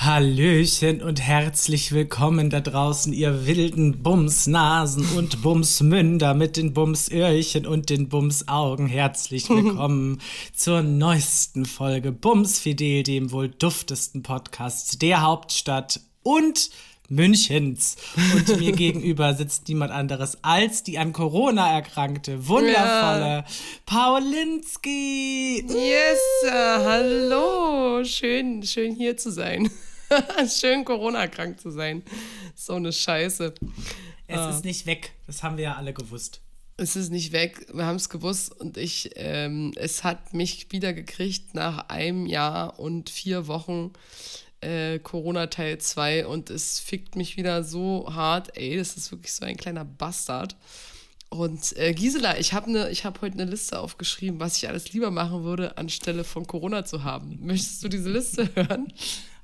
Hallöchen und herzlich willkommen da draußen, ihr wilden Bumsnasen und Bumsmünder mit den Bumsöhrchen und den Bumsaugen. Herzlich willkommen zur neuesten Folge Bumsfidel, dem wohl duftesten Podcast der Hauptstadt und Münchens. Und mir gegenüber sitzt niemand anderes als die an Corona erkrankte, wundervolle ja. Paulinski. Yes, uh, hallo. Schön, schön hier zu sein. schön Corona krank zu sein. So eine Scheiße. Es uh. ist nicht weg. Das haben wir ja alle gewusst. Es ist nicht weg, wir haben es gewusst und ich, ähm, es hat mich wieder gekriegt nach einem Jahr und vier Wochen äh, Corona Teil 2 und es fickt mich wieder so hart, ey, das ist wirklich so ein kleiner Bastard. Und äh, Gisela, ich habe ne, hab heute eine Liste aufgeschrieben, was ich alles lieber machen würde, anstelle von Corona zu haben. Möchtest du diese Liste hören?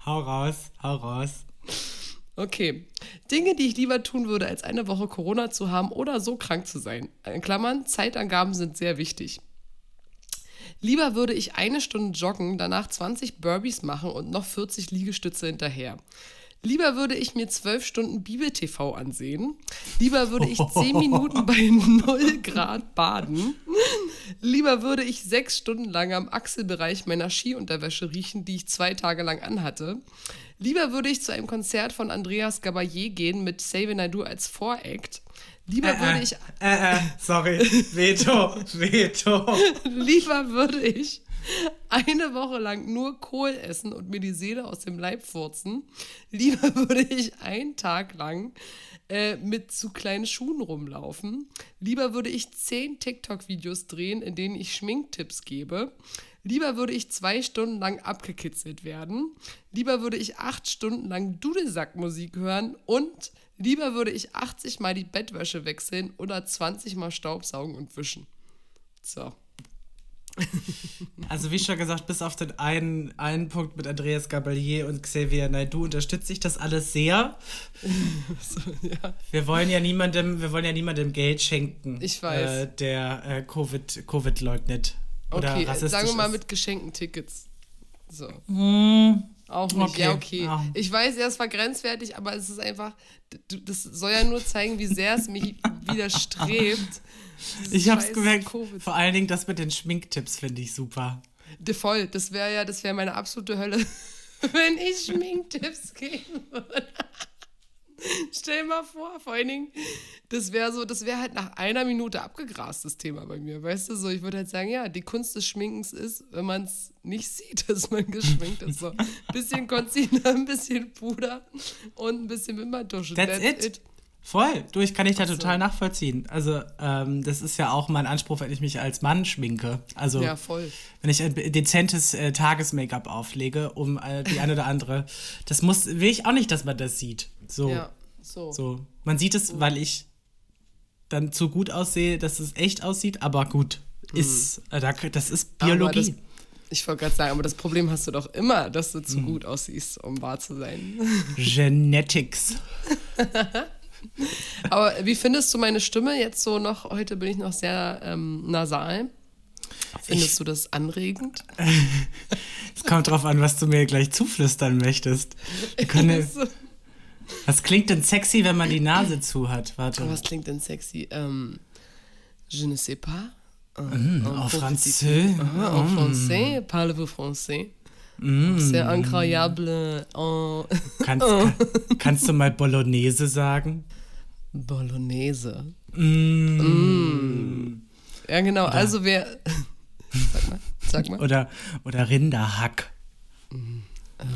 Hau raus, hau raus. Okay. Dinge, die ich lieber tun würde, als eine Woche Corona zu haben oder so krank zu sein. In Klammern, Zeitangaben sind sehr wichtig. Lieber würde ich eine Stunde joggen, danach 20 Burpees machen und noch 40 Liegestütze hinterher. Lieber würde ich mir zwölf Stunden Bibel-TV ansehen. Lieber würde ich zehn Minuten bei 0 Grad baden. Lieber würde ich sechs Stunden lang am Achselbereich meiner Skiunterwäsche riechen, die ich zwei Tage lang anhatte. Lieber würde ich zu einem Konzert von Andreas Gabayé gehen mit Save Do als Voract. Lieber äh, würde ich. Äh, äh, sorry. Veto. Veto. Lieber würde ich eine Woche lang nur Kohl essen und mir die Seele aus dem Leib furzen. Lieber würde ich einen Tag lang äh, mit zu kleinen Schuhen rumlaufen. Lieber würde ich zehn TikTok-Videos drehen, in denen ich Schminktipps gebe. Lieber würde ich zwei Stunden lang abgekitzelt werden. Lieber würde ich acht Stunden lang Dudelsackmusik hören und Lieber würde ich 80 Mal die Bettwäsche wechseln oder 20 Mal Staubsaugen und wischen. So. Also wie schon gesagt, bis auf den einen, einen Punkt mit Andreas Gabalier und Xavier Naidu unterstütze ich das alles sehr. so, ja. Wir wollen ja niemandem, wir wollen ja niemandem Geld schenken, ich weiß. Äh, der äh, Covid, Covid leugnet. Oder okay, sagen wir mal mit geschenkten Tickets. So. Hm. Auch nicht. Okay. Ja, okay. Ja. Ich weiß, ja, es war grenzwertig, aber es ist einfach, das soll ja nur zeigen, wie sehr es mich widerstrebt. Ich hab's gemerkt. COVID. Vor allen Dingen das mit den Schminktipps finde ich super. Voll, das wäre ja, das wäre meine absolute Hölle, wenn ich Schminktipps geben würde. Stell mal vor, vor allen Dingen, das wäre so, das wäre halt nach einer Minute abgegrast, das Thema bei mir. Weißt du, so, ich würde halt sagen, ja, die Kunst des Schminkens ist, wenn man es nicht sieht, dass man geschminkt ist. So ein bisschen Concealer, ein bisschen Puder und ein bisschen Wimperntusche. That's, That's it. it. Voll, du, ich kann dich da total nachvollziehen. Also, ähm, das ist ja auch mein Anspruch, wenn ich mich als Mann schminke. Also, ja, voll. wenn ich ein dezentes äh, Tages-Make-up auflege, um äh, die eine oder andere, das muss, will ich auch nicht, dass man das sieht. So. Ja, so. so. Man sieht es, weil ich dann zu gut aussehe, dass es echt aussieht, aber gut, mhm. ist, äh, das ist Biologie. Ich wollte gerade sagen, aber das Problem hast du doch immer, dass du zu mhm. gut aussiehst, um wahr zu sein. Genetics. aber wie findest du meine Stimme jetzt so noch? Heute bin ich noch sehr ähm, nasal. Findest ich, du das anregend? Es kommt drauf an, was du mir gleich zuflüstern möchtest. Können, was klingt denn sexy, wenn man die Nase zu hat? Warte. Was klingt denn sexy? Ähm, je ne sais pas. Mm, en français. Ah, en mm. français. Parlez-vous français? Mm. C'est incroyable. En kannst, kann, kannst du mal Bolognese sagen? Bolognese. Mm. Mm. Ja, genau. Oder, also wer. sag mal. Sag mal. Oder, oder Rinderhack.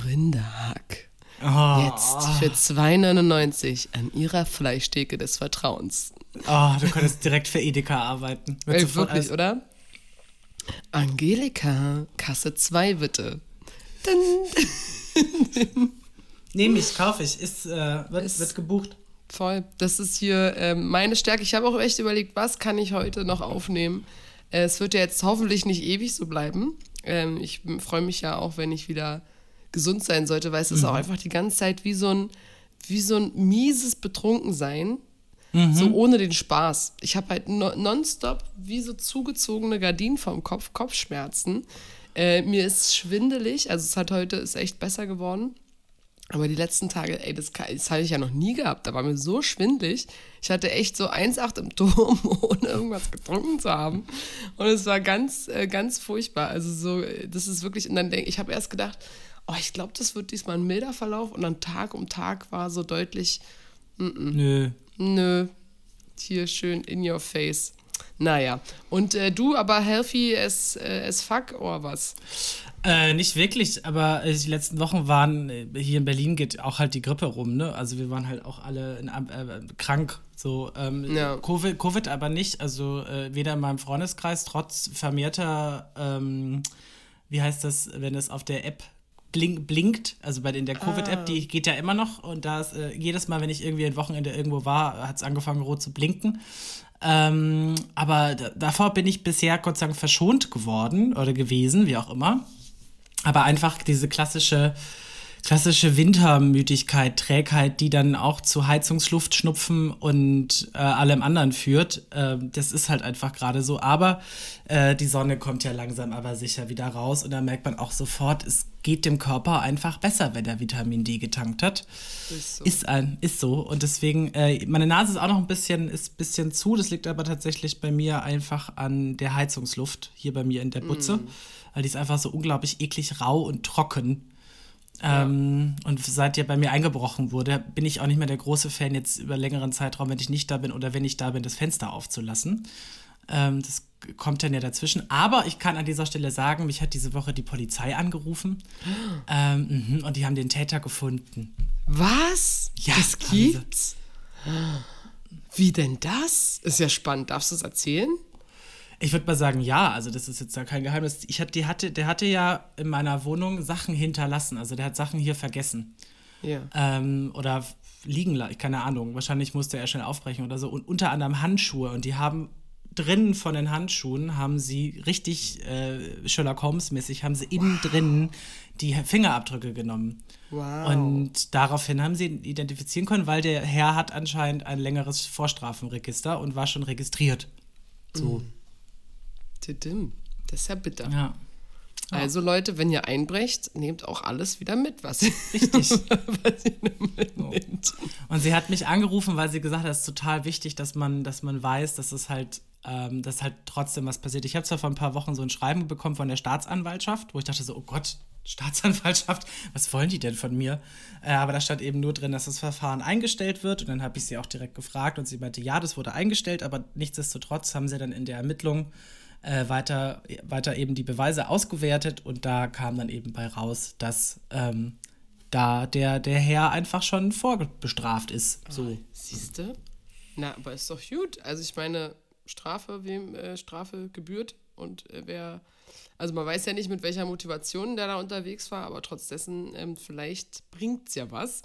Rinderhack. Oh. Jetzt für 2,99 an ihrer Fleischtheke des Vertrauens. Oh, du könntest direkt für Edeka arbeiten. Ey, wirklich, oder? Angelika, Kasse 2 bitte. Nehme ich, kaufe ich. Ist, äh, wird, ist wird gebucht. Voll. Das ist hier äh, meine Stärke. Ich habe auch echt überlegt, was kann ich heute noch aufnehmen. Äh, es wird ja jetzt hoffentlich nicht ewig so bleiben. Ähm, ich freue mich ja auch, wenn ich wieder gesund sein sollte, weil es mhm. ist auch einfach die ganze Zeit wie so ein, wie so ein mieses Betrunkensein. Mhm. So ohne den Spaß. Ich habe halt nonstop wie so zugezogene Gardinen vom Kopf, Kopfschmerzen. Äh, mir ist schwindelig, also es hat heute ist echt besser geworden. Aber die letzten Tage, ey, das, das hatte ich ja noch nie gehabt. Da war mir so schwindlig. Ich hatte echt so 1,8 im Turm, ohne irgendwas getrunken zu haben. Und es war ganz, äh, ganz furchtbar. Also so, das ist wirklich, und dann denke ich, habe erst gedacht, oh, ich glaube, das wird diesmal ein milder Verlauf. Und dann Tag um Tag war so deutlich, n -n. nö. Nö. Hier schön in your face. Naja. Und äh, du aber healthy as, äh, as fuck oder was? Äh, nicht wirklich, aber die letzten Wochen waren, äh, hier in Berlin geht auch halt die Grippe rum, ne? Also wir waren halt auch alle in, äh, krank, so. Ähm, ja. COVID, Covid aber nicht, also äh, weder in meinem Freundeskreis, trotz vermehrter, ähm, wie heißt das, wenn es auf der App blink, blinkt, also bei in der Covid-App, ah. die geht ja immer noch und da ist, äh, jedes Mal, wenn ich irgendwie ein Wochenende irgendwo war, hat es angefangen rot zu blinken. Ähm, aber davor bin ich bisher Gott sei Dank verschont geworden oder gewesen, wie auch immer. Aber einfach diese klassische, klassische Wintermüdigkeit, Trägheit, die dann auch zu Heizungsluft, Schnupfen und äh, allem anderen führt, äh, das ist halt einfach gerade so. Aber äh, die Sonne kommt ja langsam aber sicher wieder raus und da merkt man auch sofort, es geht dem Körper einfach besser, wenn er Vitamin D getankt hat. Ist so. Ist, ein, ist so. Und deswegen, äh, meine Nase ist auch noch ein bisschen, ist bisschen zu. Das liegt aber tatsächlich bei mir einfach an der Heizungsluft hier bei mir in der Butze. Mm weil die ist einfach so unglaublich eklig rau und trocken. Ja. Ähm, und seit die bei mir eingebrochen wurde, bin ich auch nicht mehr der große Fan, jetzt über längeren Zeitraum, wenn ich nicht da bin oder wenn ich da bin, das Fenster aufzulassen. Ähm, das kommt dann ja dazwischen. Aber ich kann an dieser Stelle sagen, mich hat diese Woche die Polizei angerufen ähm, mhm, und die haben den Täter gefunden. Was? Ja, das gibt's? Wie denn das? Ist ja spannend. Darfst du es erzählen? Ich würde mal sagen, ja, also das ist jetzt ja kein Geheimnis. Ich hatte, der hatte ja in meiner Wohnung Sachen hinterlassen, also der hat Sachen hier vergessen. Ja. Ähm, oder liegen lassen, keine Ahnung. Wahrscheinlich musste er schnell aufbrechen oder so. Und unter anderem Handschuhe. Und die haben drinnen von den Handschuhen haben sie richtig äh, Sherlock Holmes-mäßig, haben sie wow. innen drinnen die Fingerabdrücke genommen. Wow. Und daraufhin haben sie ihn identifizieren können, weil der Herr hat anscheinend ein längeres Vorstrafenregister und war schon registriert. So. Mm. Das ist ja bitter. Ja. Also Leute, wenn ihr einbrecht, nehmt auch alles wieder mit, was ihr, Richtig. was ihr mitnimmt. Und sie hat mich angerufen, weil sie gesagt hat, es ist total wichtig, dass man, dass man weiß, dass es halt, ähm, dass halt trotzdem was passiert. Ich habe zwar vor ein paar Wochen so ein Schreiben bekommen von der Staatsanwaltschaft, wo ich dachte so, oh Gott, Staatsanwaltschaft, was wollen die denn von mir? Äh, aber da stand eben nur drin, dass das Verfahren eingestellt wird. Und dann habe ich sie auch direkt gefragt und sie meinte, ja, das wurde eingestellt, aber nichtsdestotrotz haben sie dann in der Ermittlung äh, weiter, weiter eben die Beweise ausgewertet und da kam dann eben bei raus, dass ähm, da der, der Herr einfach schon vorbestraft ist. So. Oh, Siehst du? Na, aber ist doch gut. Also ich meine, Strafe, wem äh, Strafe gebührt und äh, wer, also man weiß ja nicht, mit welcher Motivation der da unterwegs war, aber trotz dessen, ähm, vielleicht bringt es ja was.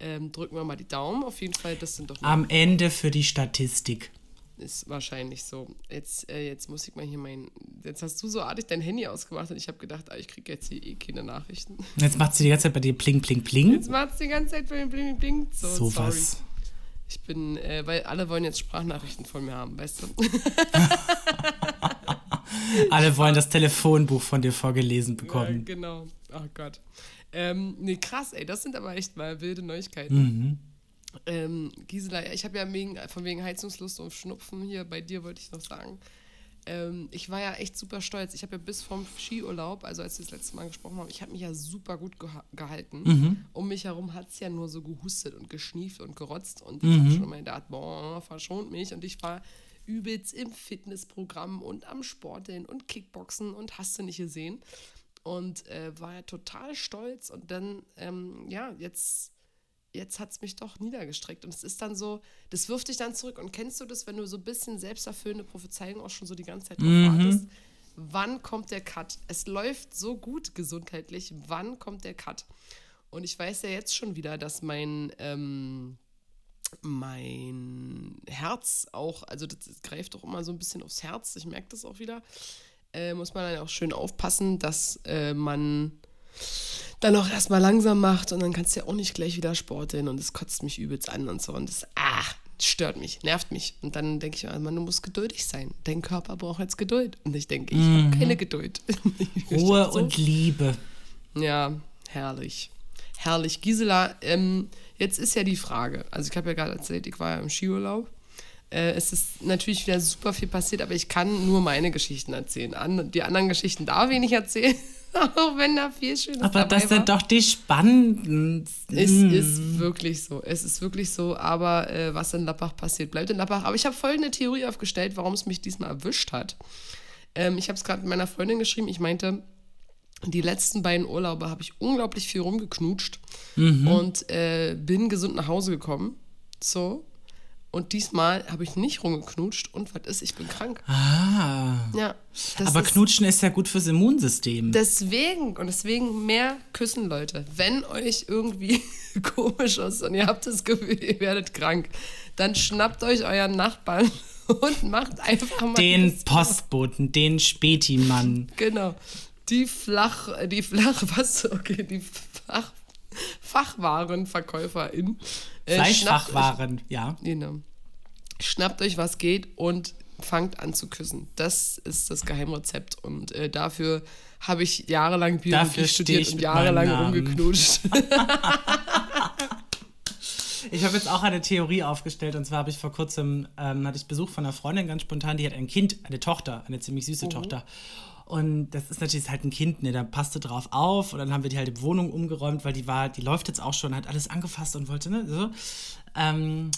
Ähm, drücken wir mal die Daumen. Auf jeden Fall, das sind doch. Am Ende für die Statistik. Ist wahrscheinlich so. Jetzt, äh, jetzt muss ich mal hier mein. Jetzt hast du so artig dein Handy ausgemacht und ich habe gedacht, ah, ich kriege jetzt hier eh keine Nachrichten. Jetzt macht sie die ganze Zeit bei dir pling, pling, pling. Jetzt macht sie die ganze Zeit bei mir pling, pling, pling. So, so sorry. was. Ich bin, äh, weil alle wollen jetzt Sprachnachrichten von mir haben, weißt du? alle wollen das Telefonbuch von dir vorgelesen bekommen. Ja, genau. Oh Gott. Ähm, nee, krass, ey, das sind aber echt mal wilde Neuigkeiten. Mhm. Ähm, Gisela, ich habe ja wegen, von wegen Heizungslust und Schnupfen hier bei dir, wollte ich noch sagen. Ähm, ich war ja echt super stolz. Ich habe ja bis vom Skiurlaub, also als wir das letzte Mal gesprochen haben, ich habe mich ja super gut geha gehalten. Mhm. Um mich herum hat es ja nur so gehustet und geschnieft und gerotzt. Und ich mhm. habe schon immer gedacht, boah, verschont mich. Und ich war übelst im Fitnessprogramm und am Sporteln und Kickboxen und hast du nicht gesehen. Und äh, war ja total stolz. Und dann, ähm, ja, jetzt jetzt hat es mich doch niedergestreckt. Und es ist dann so, das wirft dich dann zurück. Und kennst du das, wenn du so ein bisschen selbsterfüllende Prophezeiung auch schon so die ganze Zeit drauf mhm. wartest? Wann kommt der Cut? Es läuft so gut gesundheitlich. Wann kommt der Cut? Und ich weiß ja jetzt schon wieder, dass mein, ähm, mein Herz auch, also das, das greift doch immer so ein bisschen aufs Herz. Ich merke das auch wieder. Äh, muss man dann auch schön aufpassen, dass äh, man dann auch erstmal langsam macht und dann kannst du ja auch nicht gleich wieder sporteln und es kotzt mich übelst an und so und das, ah, stört mich, nervt mich. Und dann denke ich mir, man, du musst geduldig sein. Dein Körper braucht jetzt Geduld. Und ich denke, ich mhm. habe keine Geduld. Ruhe so. und Liebe. Ja, herrlich. Herrlich. Gisela, ähm, jetzt ist ja die Frage, also ich habe ja gerade erzählt, ich war ja im Skiurlaub. Äh, es ist natürlich wieder super viel passiert, aber ich kann nur meine Geschichten erzählen. An, die anderen Geschichten darf ich nicht erzählen, auch wenn da viel Schönes Aber dabei das war. sind doch die spannendsten. Es ist wirklich so. Es ist wirklich so. Aber äh, was in Lappach passiert, bleibt in Lappach. Aber ich habe folgende Theorie aufgestellt, warum es mich diesmal erwischt hat. Ähm, ich habe es gerade mit meiner Freundin geschrieben. Ich meinte, die letzten beiden Urlaube habe ich unglaublich viel rumgeknutscht und äh, bin gesund nach Hause gekommen. So. Und diesmal habe ich nicht rumgeknutscht und was ist, ich bin krank. Ah. Ja. Aber ist- Knutschen ist ja gut fürs Immunsystem. Deswegen und deswegen mehr küssen, Leute. Wenn euch irgendwie komisch ist und ihr habt das Gefühl, ihr werdet krank, dann schnappt euch euren Nachbarn und macht einfach mal Den Postboten, den Spätimann. Genau. Die flach, die flach, was? Okay, die Fach, Fachwarenverkäuferin. äh, Fleischfachwaren, ja. Genau. Schnappt euch, was geht und fangt an zu küssen. Das ist das Geheimrezept. Und äh, dafür habe ich jahrelang Biologie Dafür studiert ich und jahrelang rumgeknutscht. Ich habe jetzt auch eine Theorie aufgestellt und zwar habe ich vor kurzem ähm, hatte ich Besuch von einer Freundin ganz spontan, die hat ein Kind, eine Tochter, eine ziemlich süße Tochter. Und das ist natürlich halt ein Kind, ne, da passte drauf auf und dann haben wir die halt die Wohnung umgeräumt, weil die war, die läuft jetzt auch schon, hat alles angefasst und wollte, ne, so. Ähm,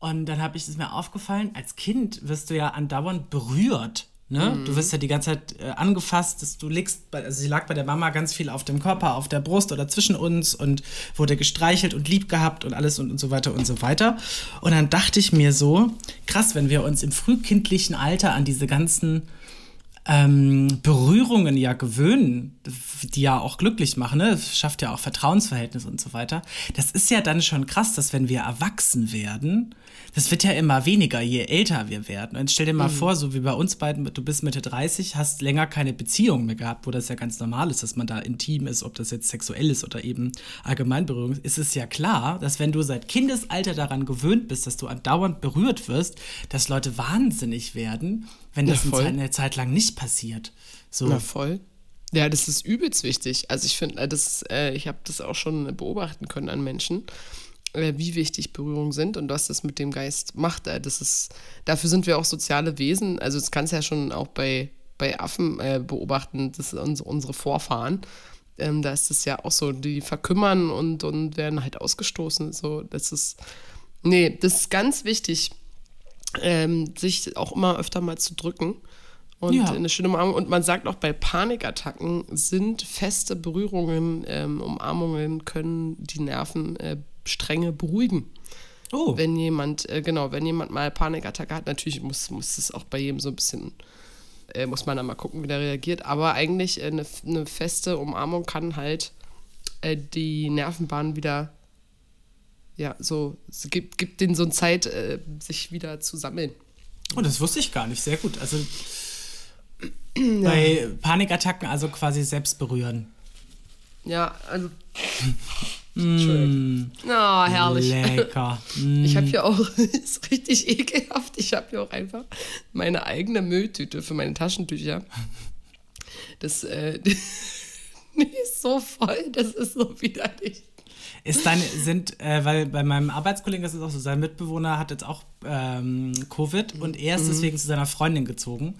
und dann habe ich es mir aufgefallen, als Kind wirst du ja andauernd berührt. Ne? Du wirst ja die ganze Zeit äh, angefasst, dass du liegst, bei, also sie lag bei der Mama ganz viel auf dem Körper, auf der Brust oder zwischen uns und wurde gestreichelt und lieb gehabt und alles und, und so weiter und so weiter. Und dann dachte ich mir so, krass, wenn wir uns im frühkindlichen Alter an diese ganzen ähm, Berührungen ja gewöhnen, die ja auch glücklich machen, ne? Das schafft ja auch Vertrauensverhältnisse und so weiter. Das ist ja dann schon krass, dass wenn wir erwachsen werden, das wird ja immer weniger, je älter wir werden. Und stell dir mal vor, so wie bei uns beiden, du bist Mitte 30, hast länger keine Beziehung mehr gehabt, wo das ja ganz normal ist, dass man da intim ist, ob das jetzt sexuell ist oder eben Allgemeinberührung ist, ist es ja klar, dass wenn du seit Kindesalter daran gewöhnt bist, dass du andauernd berührt wirst, dass Leute wahnsinnig werden, wenn das Ja, eine Zeit lang nicht passiert. So. Na voll. Ja, das ist übelst wichtig. Also ich finde, äh, das, äh, ich habe das auch schon beobachten können an Menschen, wie wichtig Berührungen sind und was das mit dem Geist macht. Äh, das ist, dafür sind wir auch soziale Wesen. Also das kannst du ja schon auch bei, bei Affen äh, beobachten, das sind unsere, unsere Vorfahren. Ähm, da ist es ja auch so, die verkümmern und, und werden halt ausgestoßen. So, das ist, nee, das ist ganz wichtig, ähm, sich auch immer öfter mal zu drücken. Und Ja. eine schöne Umarmung. Und man sagt auch, bei Panikattacken sind feste Berührungen, ähm, Umarmungen können die Nervenstränge beruhigen. Oh, Wenn jemand, äh, genau, wenn jemand mal Panikattacke hat, natürlich muss, muss es auch bei jedem so ein bisschen, äh, muss man dann mal gucken, wie der reagiert. Aber eigentlich äh, eine, eine feste Umarmung kann halt äh, die Nervenbahn wieder, ja, so, es gibt, gibt denen so eine Zeit, äh, sich wieder zu sammeln. oh, das wusste ich gar nicht. Sehr gut. Also bei Panikattacken also quasi selbst berühren. Ja, also. Entschuldigung. Oh, herrlich. Lecker. Mm. Ich habe hier auch, ist richtig ekelhaft, ich habe hier auch einfach meine eigene Mülltüte für meine Taschentücher. Das, äh, die ist so voll, das ist so widerlich. Ist deine, sind, äh, weil bei meinem Arbeitskollegen ist es auch so, sein Mitbewohner hat jetzt auch ähm, Covid und er Mhm. ist deswegen zu seiner Freundin gezogen,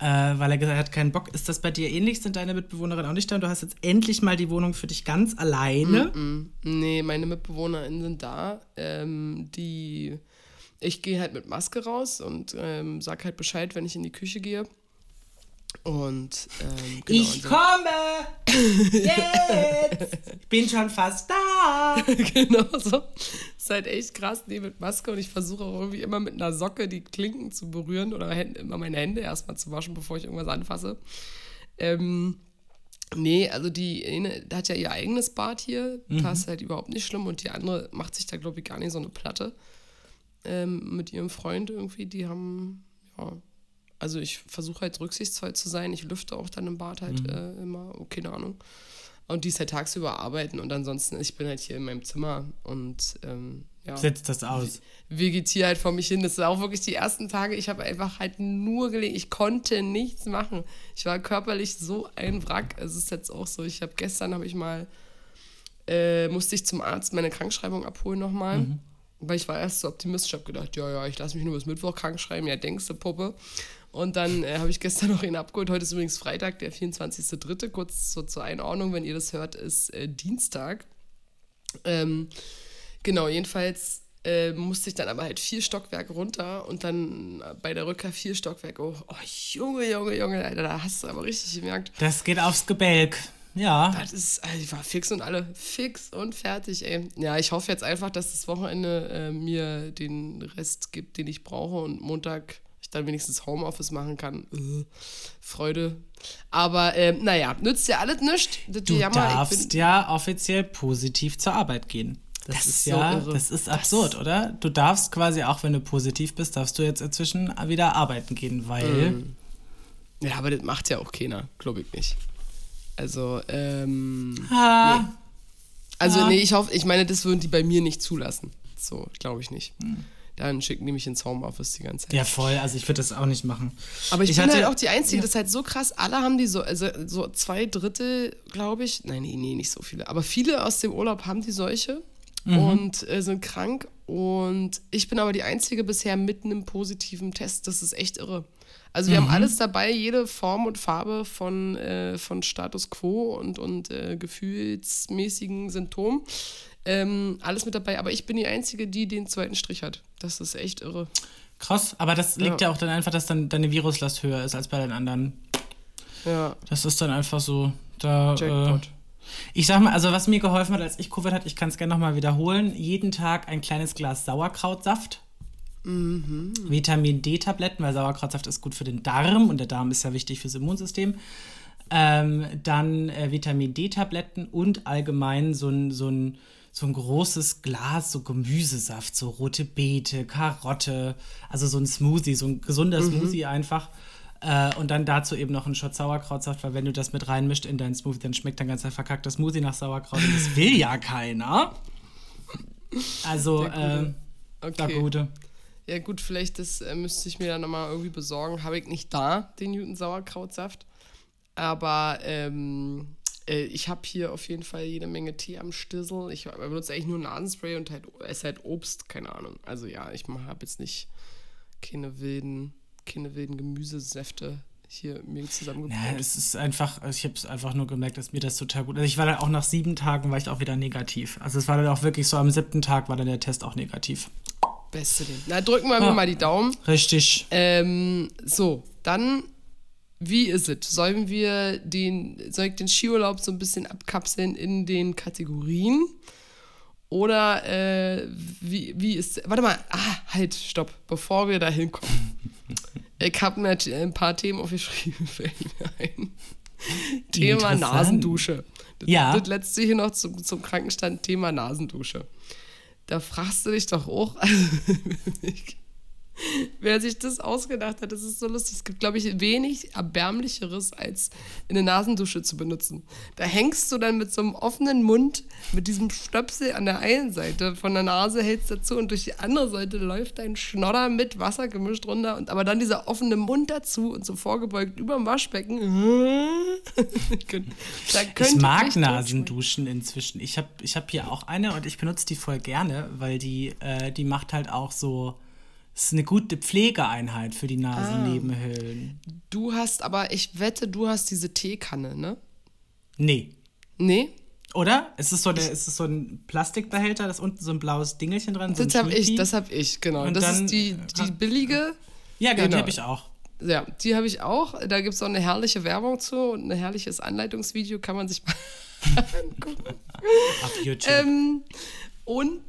äh, weil er gesagt hat, keinen Bock. Ist das bei dir ähnlich? Sind deine Mitbewohnerinnen auch nicht da? Und du hast jetzt endlich mal die Wohnung für dich ganz alleine. Mhm. Nee, meine MitbewohnerInnen sind da. Ähm, die, ich gehe halt mit Maske raus und ähm, sag halt Bescheid, wenn ich in die Küche gehe. Und ähm, genau, ich so- komme! Jetzt! Ich bin schon fast da! genau so. Ist halt echt krass, nee, mit Maske und ich versuche auch irgendwie immer mit einer Socke die Klinken zu berühren oder Hände- immer meine Hände erstmal zu waschen, bevor ich irgendwas anfasse. Ähm, nee, also die eine hat ja ihr eigenes Bad hier, das ist halt überhaupt nicht schlimm und die andere macht sich da, glaube ich, gar nicht so eine Platte ähm, mit ihrem Freund irgendwie. Die haben, ja, also ich versuche halt rücksichtsvoll zu sein. Ich lüfte auch dann im Bad halt äh, immer, oh, keine Ahnung. Und die ist halt tagsüber arbeiten und ansonsten, ich bin halt hier in meinem Zimmer und ähm, ja, Setzt das aus. vegetiere halt vor mich hin. Das ist auch wirklich die ersten Tage, ich habe einfach halt nur gelegen. Ich konnte nichts machen. Ich war körperlich so ein Wrack. Es ist jetzt auch so, ich habe gestern habe ich mal äh, musste ich zum Arzt meine Krankschreibung abholen nochmal. Mhm. Weil ich war erst so optimistisch, habe gedacht, ja, ja, ich lasse mich nur bis Mittwoch krank schreiben, ja, denkst du, Puppe. Und dann äh, habe ich gestern noch ihn abgeholt. Heute ist übrigens Freitag, der 24.3. Kurz so zur Einordnung, wenn ihr das hört, ist äh, Dienstag. Ähm, genau, jedenfalls äh, musste ich dann aber halt vier Stockwerke runter und dann bei der Rückkehr vier Stockwerke hoch. Oh, Junge, Junge, Junge, Alter, da hast du aber richtig gemerkt. Das geht aufs Gebälk. Ja. Das ist, also ich war fix und alle fix und fertig, ey. Ja, ich hoffe jetzt einfach, dass das Wochenende äh, mir den Rest gibt, den ich brauche und Montag ich dann wenigstens Homeoffice machen kann. Äh, Freude. Aber äh, naja, nützt ja alles nichts. Du Jammer, darfst ja offiziell positiv zur Arbeit gehen. Das, das ist, ist ja, so das ist absurd, das oder? Du darfst quasi, auch wenn du positiv bist, darfst du jetzt inzwischen wieder arbeiten gehen, weil. Mm. Ja, aber das macht ja auch keiner, glaube ich nicht. Also, ähm. Ha. Nee. Also, ha. nee, ich hoffe, ich meine, das würden die bei mir nicht zulassen. So, glaube ich nicht. Hm dann schicken die mich ins Homeoffice die ganze Zeit. Ja, voll. Also ich würde das auch nicht machen. Aber ich, ich bin hatte, halt auch die Einzige, ja. das ist halt so krass. Alle haben die so, also so zwei Drittel, glaube ich. Nein, nee, nee, nicht so viele. Aber viele aus dem Urlaub haben die solche mhm. und äh, sind krank. Und ich bin aber die Einzige bisher mitten im positiven Test. Das ist echt irre. Also wir mhm. haben alles dabei, jede Form und Farbe von, äh, von Status Quo und, und äh, gefühlsmäßigen Symptomen. Ähm, alles mit dabei, aber ich bin die Einzige, die den zweiten Strich hat. Das ist echt irre. Krass, aber das liegt ja, ja auch dann einfach, dass dann deine Viruslast höher ist als bei den anderen. Ja. Das ist dann einfach so. Da, Äh, ich sag mal, also was mir geholfen hat, als ich Covid hatte, ich kann es gerne nochmal wiederholen, jeden Tag ein kleines Glas Sauerkrautsaft. Mhm. Vitamin D-Tabletten, weil Sauerkrautsaft ist gut für den Darm und der Darm ist ja wichtig fürs Immunsystem. Ähm, dann äh, Vitamin D-Tabletten und allgemein so ein, so ein so ein großes Glas, so Gemüsesaft, so rote Beete, Karotte, also so ein Smoothie, so ein gesunder mhm. Smoothie einfach. Äh, und dann dazu eben noch ein Shot Sauerkrautsaft, weil wenn du das mit reinmischt in deinen Smoothie, dann schmeckt dein ganzer verkackter Smoothie nach Sauerkraut und das will ja keiner. Also, äh, okay. der Gute. Ja gut, vielleicht das äh, müsste ich mir dann nochmal irgendwie besorgen. Habe ich nicht da, den Newton Sauerkrautsaft. Aber ähm, äh, ich habe hier auf jeden Fall jede Menge Tee am Stissel. Ich benutze eigentlich nur Nasenspray und halt, esse halt Obst, keine Ahnung. Also ja, ich habe jetzt nicht keine wilden, keine wilden Gemüsesäfte hier mir zusammengebracht. Ja, es ist einfach, ich habe es einfach nur gemerkt, dass mir das total gut. Also ich war dann auch nach sieben Tagen war ich auch wieder negativ. Also es war dann auch wirklich so am siebten Tag war dann der Test auch negativ. Beste Ding. Na, drücken wir ja. mir mal die Daumen. Richtig. Ähm, so, dann wie ist es? Sollen wir den, soll ich den Skiurlaub so ein bisschen abkapseln in den Kategorien? Oder äh, wie, wie ist. Warte mal, ah, halt, stopp, bevor wir da hinkommen. ich habe mir ein paar Themen aufgeschrieben, fällt mir ein. Thema Nasendusche. Das, ja. Das letzte hier noch zum, zum Krankenstand, Thema Nasendusche. Da fragst du dich doch auch. Wer sich das ausgedacht hat, das ist so lustig. Es gibt, glaube ich, wenig erbärmlicheres, als eine Nasendusche zu benutzen. Da hängst du dann mit so einem offenen Mund, mit diesem Stöpsel an der einen Seite von der Nase hältst dazu und durch die andere Seite läuft dein Schnodder mit Wasser gemischt runter und aber dann dieser offene Mund dazu und so vorgebeugt über dem Waschbecken. ich mag Nasenduschen inzwischen. Ich habe ich hab hier auch eine und ich benutze die voll gerne, weil die, äh, die macht halt auch so ist eine gute Pflegeeinheit für die Nasennebenhöhlen. Ah. Du hast aber, ich wette, du hast diese Teekanne, ne? Nee. Nee? Oder? Ist es so, der, ist es so ein Plastikbehälter, das unten so ein blaues Dingelchen dran ist? So das habe ich, das habe ich, genau. Und das dann, ist die, die billige. Ja, genau, genau. die habe ich auch. Ja, die habe ich auch. Da gibt es auch eine herrliche Werbung zu und ein herrliches Anleitungsvideo, kann man sich mal angucken. Auf YouTube. Ähm, und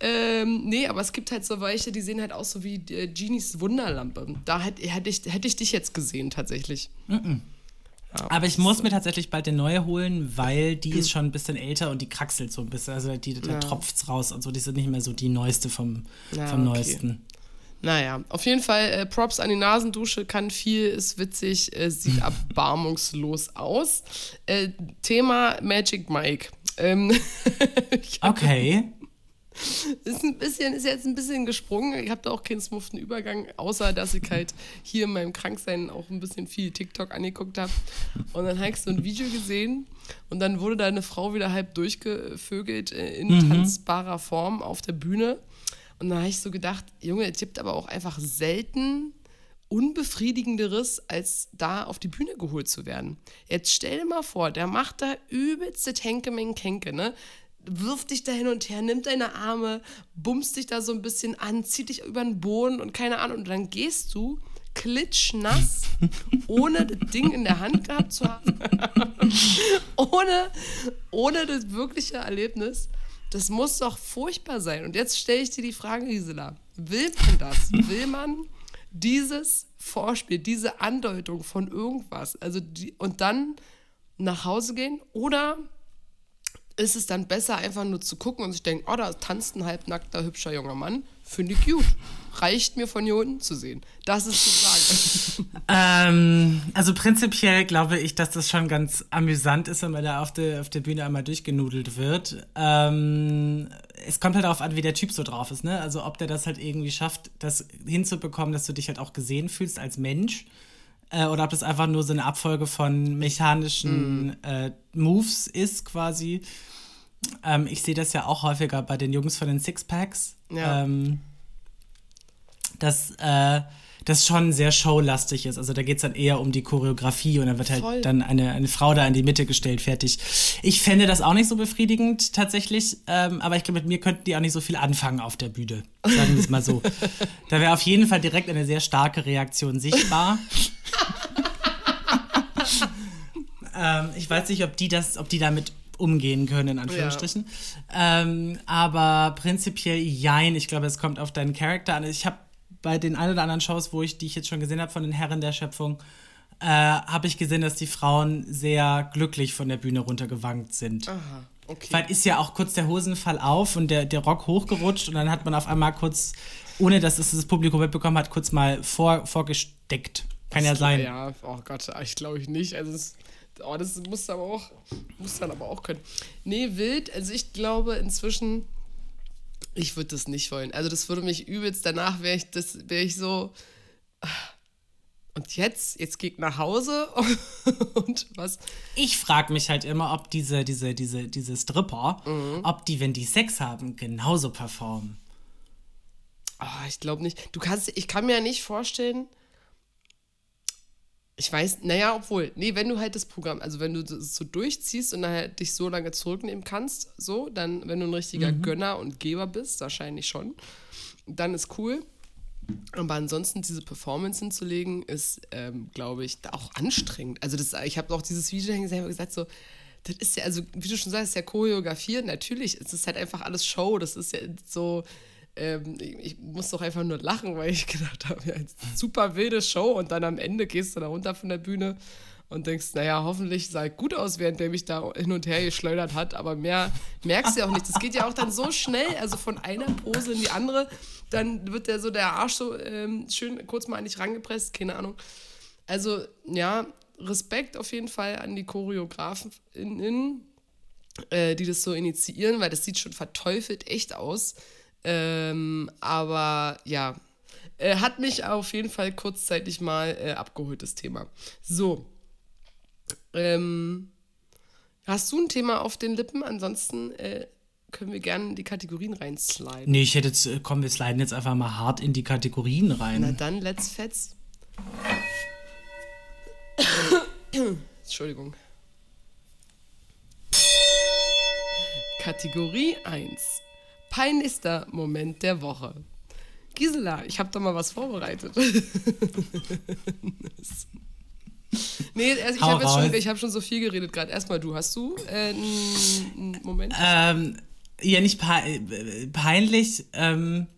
ähm, nee, aber es gibt halt so welche, die sehen halt aus so wie äh, Genies Wunderlampe. Da hätte hätt ich, hätt ich dich jetzt gesehen, tatsächlich. Mm -mm. Ja, aber ich muss so. mir tatsächlich bald eine neue holen, weil die ist schon ein bisschen älter und die kraxelt so ein bisschen. Also die, da ja. tropft's raus und so. Die sind nicht mehr so die neueste vom, ja, vom okay. neuesten. Naja, auf jeden Fall äh, Props an die Nasendusche, kann viel, ist witzig, äh, sieht erbarmungslos aus. Äh, Thema Magic Mike. Ähm, okay. Ist ein bisschen, ist jetzt ein bisschen gesprungen. Ich habe da auch keinen smoothen Übergang, außer dass ich halt hier in meinem Kranksein auch ein bisschen viel TikTok angeguckt habe. Und dann habe ich so ein Video gesehen und dann wurde da eine Frau wieder halb durchgevögelt äh, in mhm. tanzbarer Form auf der Bühne. Und dann habe ich so gedacht, Junge, es gibt aber auch einfach selten unbefriedigenderes, als da auf die Bühne geholt zu werden. Jetzt stell dir mal vor, der macht da übelste Tänke-Menkenke, ne? Wirft dich da hin und her, nimmt deine Arme, bummst dich da so ein bisschen an, zieht dich über den Boden und keine Ahnung. Und dann gehst du klitschnass, ohne das Ding in der Hand gehabt zu haben, ohne, ohne das wirkliche Erlebnis. Das muss doch furchtbar sein. Und jetzt stelle ich dir die Frage, Gisela, will man das? Will man dieses Vorspiel, diese Andeutung von irgendwas, also die, und dann nach Hause gehen oder ist es dann besser, einfach nur zu gucken und sich denken, oh, da tanzt ein halbnackter, hübscher junger Mann. Finde ich gut. Reicht mir von hier unten zu sehen. Das ist die Frage. ähm, also prinzipiell glaube ich, dass das schon ganz amüsant ist, wenn man da auf der, auf der Bühne einmal durchgenudelt wird. Ähm, es kommt halt darauf an, wie der Typ so drauf ist, ne? Also ob der das halt irgendwie schafft, das hinzubekommen, dass du dich halt auch gesehen fühlst als Mensch äh, oder ob das einfach nur so eine Abfolge von mechanischen mm. äh, Moves ist quasi. Ähm, ich sehe das ja auch häufiger bei den Jungs von den Sixpacks. Ja. Ähm, dass äh, das schon sehr showlastig ist. Also da geht es dann eher um die Choreografie und dann wird halt Voll. dann eine, eine Frau da in die Mitte gestellt, fertig. Ich fände das auch nicht so befriedigend tatsächlich, ähm, aber ich glaube, mit mir könnten die auch nicht so viel anfangen auf der Bühne. Sagen wir es mal so. da wäre auf jeden Fall direkt eine sehr starke Reaktion sichtbar. ähm, ich weiß nicht, ob die das, ob die damit umgehen können, in Anführungsstrichen. Ja. Ähm, aber prinzipiell jein. Ich glaube, es kommt auf deinen Charakter an. Ich habe bei den ein oder anderen Shows, wo ich, die ich jetzt schon gesehen habe von den Herren der Schöpfung, äh, habe ich gesehen, dass die Frauen sehr glücklich von der Bühne runtergewankt sind. Aha, okay. Weil ist ja auch kurz der Hosenfall auf und der, der Rock hochgerutscht und dann hat man auf einmal kurz, ohne dass es das Publikum mitbekommen hat, kurz mal vor, vorgesteckt. Kann das ja sein. Ja, oh Gott, ich glaube ich nicht. Also das, oh, das muss aber auch, muss dann aber auch können. Nee, wild, also ich glaube inzwischen ich würde das nicht wollen. Also das würde mich übelst, danach wäre ich, wär ich so. Und jetzt, jetzt geht nach Hause und was? Ich frage mich halt immer, ob diese, diese, diese, diese Stripper, mhm. ob die, wenn die Sex haben, genauso performen. Oh, ich glaube nicht. Du kannst, ich kann mir ja nicht vorstellen, ich weiß, naja, obwohl, nee, wenn du halt das Programm, also wenn du das so durchziehst und dann halt dich so lange zurücknehmen kannst, so, dann, wenn du ein richtiger mhm. Gönner und Geber bist, wahrscheinlich schon, dann ist cool. Aber ansonsten diese Performance hinzulegen, ist, ähm, glaube ich, auch anstrengend. Also das, ich habe auch dieses Video gesehen und gesagt, so, das ist ja, also wie du schon sagst, ist ja choreografiert. Natürlich, es ist halt einfach alles Show. Das ist ja so, ähm, ich muss doch einfach nur lachen, weil ich gedacht habe, ja, super wilde Show und dann am Ende gehst du da runter von der Bühne und denkst, naja, hoffentlich sah ich gut aus, während der mich da hin und her geschleudert hat, aber mehr merkst du ja auch nicht. Das geht ja auch dann so schnell, also von einer Pose in die andere, dann wird der so der Arsch so ähm, schön kurz mal an dich rangepresst, keine Ahnung. Also, ja, Respekt auf jeden Fall an die Choreografen, äh, die das so initiieren, weil das sieht schon verteufelt echt aus. Ähm, aber ja, äh, hat mich auf jeden Fall kurzzeitig mal äh, abgeholt, das Thema. So. Ähm, hast du ein Thema auf den Lippen? Ansonsten äh, können wir gerne in die Kategorien reinsliden. Nee, ich hätte jetzt, äh, komm, wir sliden jetzt einfach mal hart in die Kategorien rein. Na dann, let's fetz. Entschuldigung. Kategorie 1 peinlichster Moment der Woche. Gisela, ich habe da mal was vorbereitet. nee, also ich habe schon, hab schon so viel geredet gerade. Erstmal du, hast du äh, einen Moment? Ähm, ja, nicht peinlich. Ähm,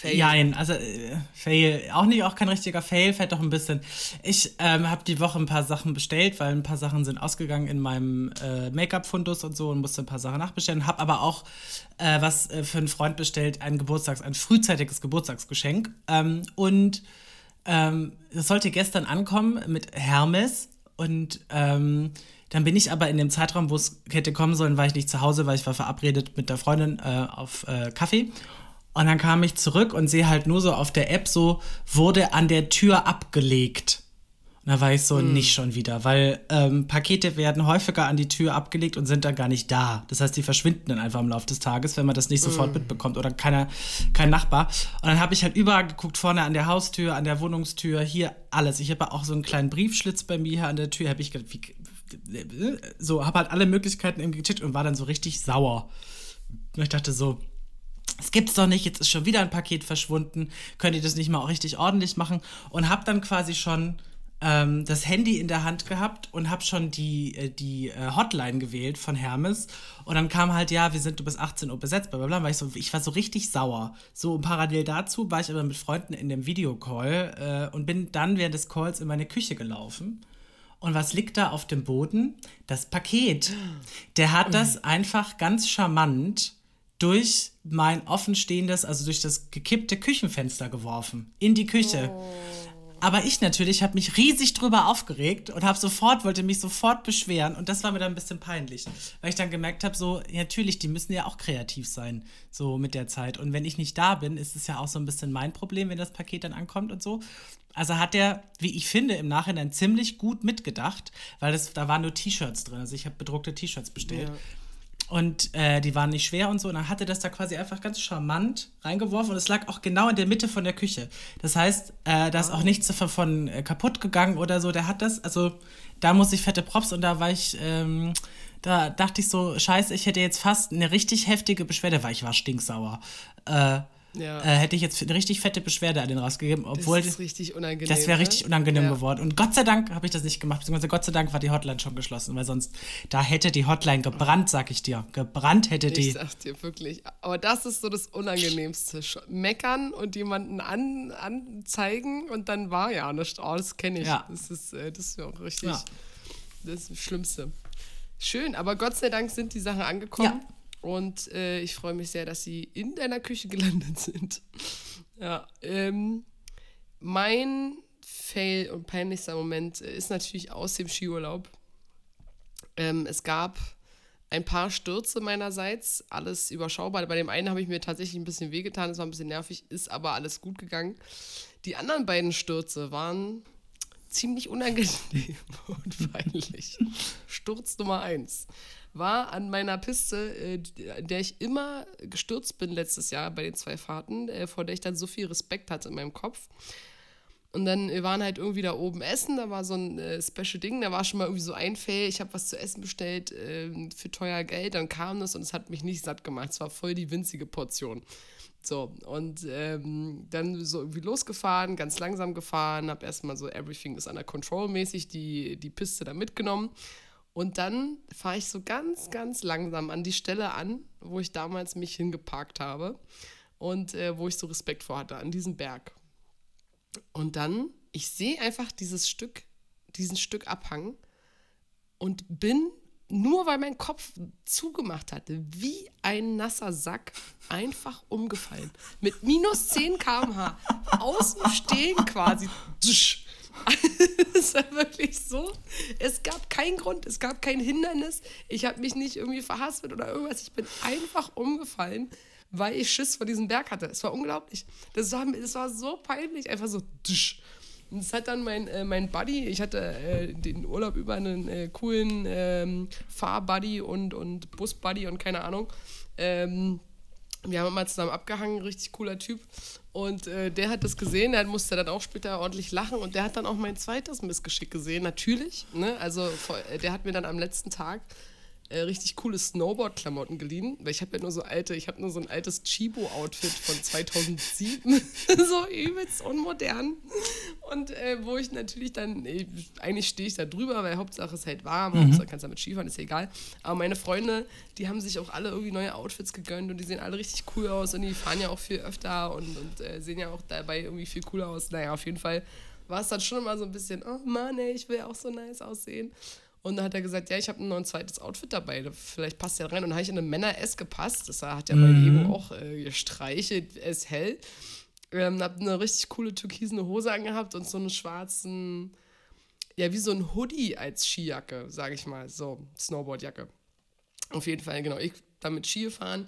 Fail. Nein, also äh, Fail. Auch nicht, auch kein richtiger Fail, fällt doch ein bisschen. Ich ähm, habe die Woche ein paar Sachen bestellt, weil ein paar Sachen sind ausgegangen in meinem äh, Make-up-Fundus und so und musste ein paar Sachen nachbestellen. Habe aber auch äh, was äh, für einen Freund bestellt, ein Geburtstags-, ein frühzeitiges Geburtstagsgeschenk. Ähm, und ähm, das sollte gestern ankommen mit Hermes und ähm, Dann bin ich aber in dem Zeitraum, wo es hätte kommen sollen, war ich nicht zu Hause, weil ich war verabredet mit der Freundin äh, auf äh, Kaffee. Und dann kam ich zurück und sehe halt nur so auf der App so, wurde an der Tür abgelegt. Und da war ich so, mm. nicht schon wieder, weil ähm, Pakete werden häufiger an die Tür abgelegt und sind dann gar nicht da. Das heißt, die verschwinden dann einfach im Laufe des Tages, wenn man das nicht sofort mm. mitbekommt oder keiner, kein Nachbar. Und dann habe ich halt überall geguckt, vorne an der Haustür, an der Wohnungstür, hier alles. Ich habe auch so einen kleinen Briefschlitz bei mir hier an der Tür, habe ich wie, so, habe halt alle Möglichkeiten irgendwie gecheckt und war dann so richtig sauer. Und ich dachte so, es gibt's doch nicht, jetzt ist schon wieder ein Paket verschwunden, könnt ihr das nicht mal auch richtig ordentlich machen? Und habe dann quasi schon ähm, das Handy in der Hand gehabt und habe schon die, äh, die äh, Hotline gewählt von Hermes. Und dann kam halt, ja, wir sind bis 18 Uhr besetzt, bla bla bla. War ich, so, ich war so richtig sauer. So parallel dazu war ich aber mit Freunden in dem Videocall äh, und bin dann während des Calls in meine Küche gelaufen. Und was liegt da auf dem Boden? Das Paket. Der hat das einfach ganz charmant durch mein offenstehendes, also durch das gekippte Küchenfenster geworfen. In die Küche. Oh. Aber ich natürlich habe mich riesig drüber aufgeregt und habe sofort, wollte mich sofort beschweren. Und das war mir dann ein bisschen peinlich. Weil ich dann gemerkt habe, so, natürlich, die müssen ja auch kreativ sein, so mit der Zeit. Und wenn ich nicht da bin, ist es ja auch so ein bisschen mein Problem, wenn das Paket dann ankommt und so. Also hat er, wie ich finde, im Nachhinein ziemlich gut mitgedacht, weil das, da waren nur T-Shirts drin. Also ich habe bedruckte T-Shirts bestellt. Ja. Und äh, die waren nicht schwer und so. Und dann hatte das da quasi einfach ganz charmant reingeworfen. Und es lag auch genau in der Mitte von der Küche. Das heißt, äh, da ist auch nichts davon äh, kaputt gegangen oder so. Der hat das, also da muss ich fette Props. Und da war ich, ähm, da dachte ich so, scheiße, ich hätte jetzt fast eine richtig heftige Beschwerde, weil ich war stinksauer. Äh, ja. äh, hätte ich jetzt eine richtig fette Beschwerde an den rausgegeben, obwohl das. Das wäre ne? richtig unangenehm ja. geworden. Und Gott sei Dank habe ich das nicht gemacht, beziehungsweise Gott sei Dank war die Hotline schon geschlossen, weil sonst da hätte die Hotline gebrannt, sag ich dir. Gebrannt hätte die. Ich sag dir wirklich. Aber das ist so das Unangenehmste. Meckern und jemanden an, anzeigen und dann war ja nichts. Oh, das kenne ich. Ja. Das ist, äh, das ist auch richtig. Das ist das Schlimmste. Schön, aber Gott sei Dank sind die Sachen angekommen. Ja. Und äh, ich freue mich sehr, dass sie in deiner Küche gelandet sind. ja, ähm, mein Fail und peinlichster Moment ist natürlich aus dem Skiurlaub. Ähm, es gab ein paar Stürze meinerseits, alles überschaubar. Bei dem einen habe ich mir tatsächlich ein bisschen wehgetan, es war ein bisschen nervig, ist aber alles gut gegangen. Die anderen beiden Stürze waren ziemlich unangenehm und peinlich. Sturz Nummer eins war an meiner Piste, äh, an der ich immer gestürzt bin letztes Jahr bei den zwei Fahrten, äh, vor der ich dann so viel Respekt hatte in meinem Kopf. Und dann wir waren halt irgendwie da oben essen, da war so ein äh, Special Ding, da war schon mal irgendwie so ein Fail, ich habe was zu essen bestellt äh, für teuer Geld, dann kam das und es hat mich nicht satt gemacht, es war voll die winzige Portion. So, und ähm, dann so irgendwie losgefahren, ganz langsam gefahren, habe erstmal so Everything is under control mäßig die, die Piste da mitgenommen und dann fahre ich so ganz, ganz langsam an die Stelle an, wo ich damals mich hingeparkt habe und äh, wo ich so Respekt vor hatte, an diesem Berg. Und dann, ich sehe einfach dieses Stück, diesen Stück Abhang und bin, nur weil mein Kopf zugemacht hatte, wie ein nasser Sack, einfach umgefallen. Mit minus 10 km/h. Außen stehen quasi. es war wirklich so. Es gab keinen Grund, es gab kein Hindernis. Ich habe mich nicht irgendwie verhaspelt oder irgendwas. Ich bin einfach umgefallen, weil ich Schiss vor diesem Berg hatte. Es war unglaublich. Das war, das war so peinlich, einfach so. Und es hat dann mein, äh, mein Buddy, ich hatte äh, den Urlaub über einen äh, coolen ähm, Fahrbuddy und, und Busbuddy und keine Ahnung. Ähm, wir haben immer zusammen abgehangen, richtig cooler Typ. Und äh, der hat das gesehen, der musste dann auch später ordentlich lachen und der hat dann auch mein zweites Missgeschick gesehen, natürlich. Ne? Also äh, der hat mir dann am letzten Tag äh, richtig coole Snowboard-Klamotten geliehen, weil ich habe ja nur so alte, ich habe nur so ein altes Chibo-Outfit von 2007, so übelst unmodern. Und äh, wo ich natürlich dann, äh, eigentlich stehe ich da drüber, weil Hauptsache es ist halt warm, mhm. Hauptsache kannst damit Skifahren, ist ja egal. Aber meine Freunde, die haben sich auch alle irgendwie neue Outfits gegönnt und die sehen alle richtig cool aus und die fahren ja auch viel öfter und, und äh, sehen ja auch dabei irgendwie viel cooler aus. Naja, auf jeden Fall war es dann schon immer so ein bisschen, oh Mann, ey, ich will auch so nice aussehen. Und dann hat er gesagt, ja, ich habe noch ein zweites Outfit dabei, vielleicht passt ja rein. Und dann habe ich in eine Männer-S gepasst, das hat ja mhm. Ebo auch äh, gestreichelt, es hell. Ähm, habe eine richtig coole türkisene Hose angehabt und so einen schwarzen, ja, wie so ein Hoodie als Skijacke, sage ich mal, so Snowboardjacke. Auf jeden Fall, genau. Ich damit Ski fahren,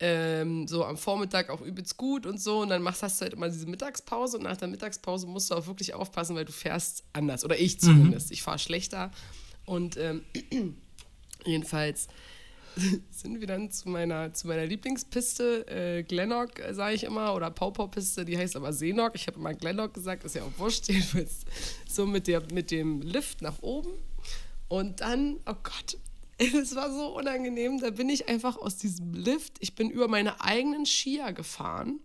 ähm, so am Vormittag auch übelst gut und so. Und dann machst hast du halt immer diese Mittagspause und nach der Mittagspause musst du auch wirklich aufpassen, weil du fährst anders. Oder ich zumindest. Mhm. Ich fahre schlechter. Und ähm, jedenfalls sind wir dann zu meiner, zu meiner Lieblingspiste, äh, Glennock, äh, sage ich immer, oder Pau-Pau-Piste, die heißt aber Seenock. Ich habe immer Glennock gesagt, ist ja auch wurscht, jedenfalls so mit, der, mit dem Lift nach oben. Und dann, oh Gott, es war so unangenehm, da bin ich einfach aus diesem Lift, ich bin über meine eigenen Skier gefahren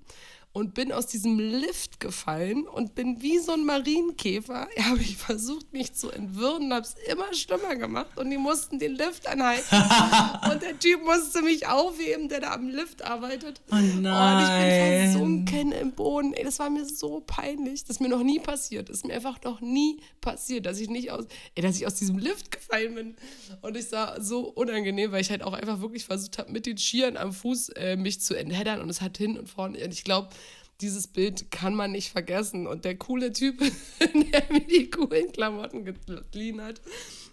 und bin aus diesem Lift gefallen und bin wie so ein Marienkäfer. Habe ich versucht, mich zu entwirren, habe es immer schlimmer gemacht und die mussten den Lift anhalten. und der Typ musste mich aufheben, der da am Lift arbeitet. Oh nein. Und ich bin versunken im Boden. Ey, das war mir so peinlich. Das ist mir noch nie passiert. Das ist mir einfach noch nie passiert, dass ich nicht aus, ey, dass ich aus diesem Lift gefallen bin. Und ich sah so unangenehm, weil ich halt auch einfach wirklich versucht habe, mit den Skiern am Fuß äh, mich zu entheddern und es hat hin und vorne. Und ich glaube, dieses Bild kann man nicht vergessen. Und der coole Typ, der mir die coolen Klamotten geliehen hat,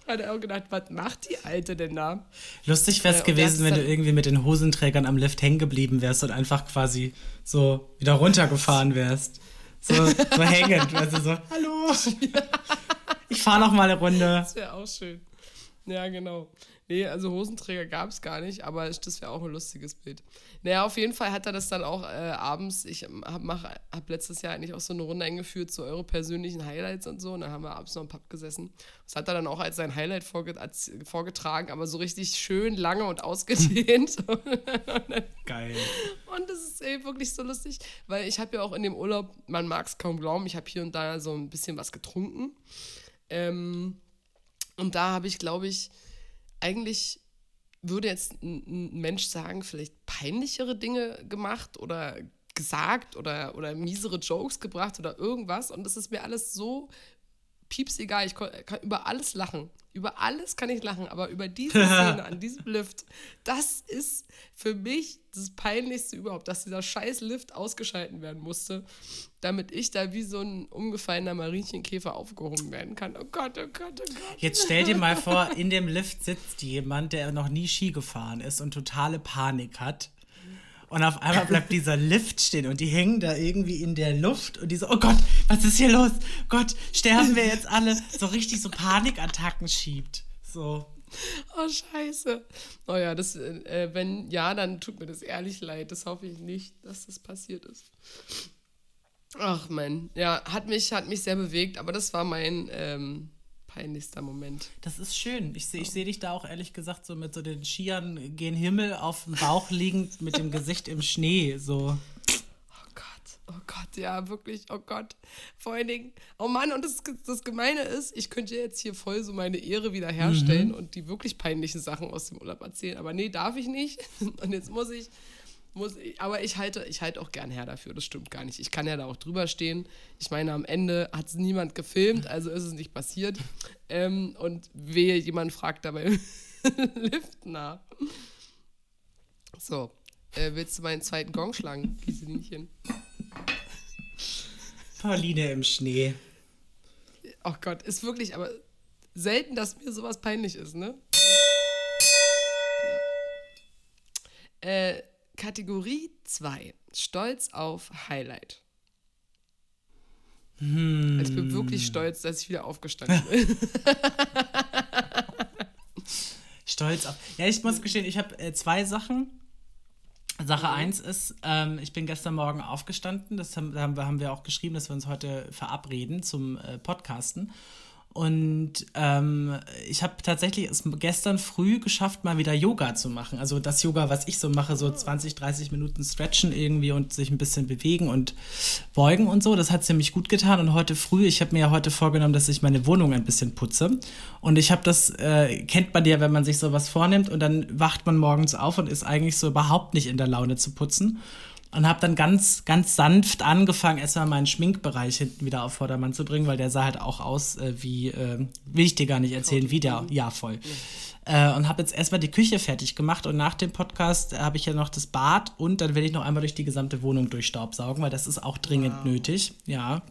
hat auch gedacht, was macht die Alte denn da? Lustig wäre es äh, gewesen, wenn du irgendwie mit den Hosenträgern am Lift hängen geblieben wärst und einfach quasi so wieder runtergefahren wärst. So, so hängend, du, so, hallo, ich fahre noch mal eine Runde. Das wäre auch schön. Ja, genau. Nee, also Hosenträger gab es gar nicht, aber das wäre auch ein lustiges Bild. Naja, auf jeden Fall hat er das dann auch äh, abends, ich habe hab letztes Jahr eigentlich auch so eine Runde eingeführt zu eure persönlichen Highlights und so und dann haben wir abends noch im Pub gesessen. Das hat er dann auch als sein Highlight vorget als, vorgetragen, aber so richtig schön lange und ausgedehnt. Geil. Und das ist ey, wirklich so lustig, weil ich habe ja auch in dem Urlaub, man mag es kaum glauben, ich habe hier und da so ein bisschen was getrunken. Ähm, und da habe ich, glaube ich, eigentlich würde jetzt ein Mensch sagen, vielleicht peinlichere Dinge gemacht oder gesagt oder, oder miesere Jokes gebracht oder irgendwas. Und das ist mir alles so pieps egal. Ich kann über alles lachen. Über alles kann ich lachen, aber über diese Szene an diesem Lift, das ist für mich das Peinlichste überhaupt, dass dieser scheiß Lift ausgeschalten werden musste, damit ich da wie so ein umgefallener Marienchenkäfer aufgehoben werden kann. Oh Gott, oh Gott, oh Gott. Jetzt stell dir mal vor, in dem Lift sitzt jemand, der noch nie Ski gefahren ist und totale Panik hat und auf einmal bleibt dieser Lift stehen und die hängen da irgendwie in der Luft und die so, oh Gott, was ist hier los? Gott, sterben wir jetzt alle? So richtig so Panikattacken schiebt. So. Oh, scheiße. Oh ja, das, äh, wenn ja, dann tut mir das ehrlich leid. Das hoffe ich nicht, dass das passiert ist. Ach man, ja, hat mich, hat mich sehr bewegt, aber das war mein, ähm, peinlichster Moment. Das ist schön. Ich sehe ich seh dich da auch ehrlich gesagt so mit so den Skiern gen Himmel auf dem Bauch liegend mit dem Gesicht im Schnee. So. Oh Gott, oh Gott, ja, wirklich, oh Gott. Vor allen Dingen, oh Mann, und das, das Gemeine ist, ich könnte jetzt hier voll so meine Ehre wiederherstellen mhm. und die wirklich peinlichen Sachen aus dem Urlaub erzählen. Aber nee, darf ich nicht. Und jetzt muss ich muss aber ich halte, ich halte auch gern her dafür, das stimmt gar nicht. Ich kann ja da auch drüber stehen. Ich meine, am Ende hat es niemand gefilmt, also ist es nicht passiert. Ähm, und wehe, jemand fragt dabei Lift nach. So, äh, willst du meinen zweiten Gong schlagen, Kieselinchen? Pauline im Schnee. Oh Gott, ist wirklich, aber selten, dass mir sowas peinlich ist, ne? Ja. Äh, Kategorie 2. Stolz auf Highlight. Hm. Also ich bin wirklich stolz, dass ich wieder aufgestanden bin. stolz auf. Ja, ich muss gestehen, ich habe äh, zwei Sachen. Sache 1 mhm. ist, ähm, ich bin gestern Morgen aufgestanden, das haben, haben, wir auch geschrieben, dass wir uns heute verabreden zum äh, Podcasten. Und ähm, ich habe tatsächlich es gestern früh geschafft, mal wieder Yoga zu machen. Also das Yoga, was ich so mache, so 20, 30 Minuten stretchen irgendwie und sich ein bisschen bewegen und beugen und so. Das hat ziemlich gut getan. Und heute früh, ich habe mir ja heute vorgenommen, dass ich meine Wohnung ein bisschen putze. Und ich habe das, äh, kennt man ja, wenn man sich sowas vornimmt und dann wacht man morgens auf und ist eigentlich so überhaupt nicht in der Laune zu putzen und habe dann ganz, ganz sanft angefangen, erstmal meinen Schminkbereich hinten wieder auf Vordermann zu bringen, weil der sah halt auch aus äh, wie, äh, will ich dir gar nicht erzählen, wie der, ja voll. Ja. Äh, und habe jetzt erstmal die Küche fertig gemacht und nach dem Podcast habe ich ja noch das Bad und dann will ich noch einmal durch die gesamte Wohnung durchstaubsaugen, weil das ist auch dringend wow. nötig, ja.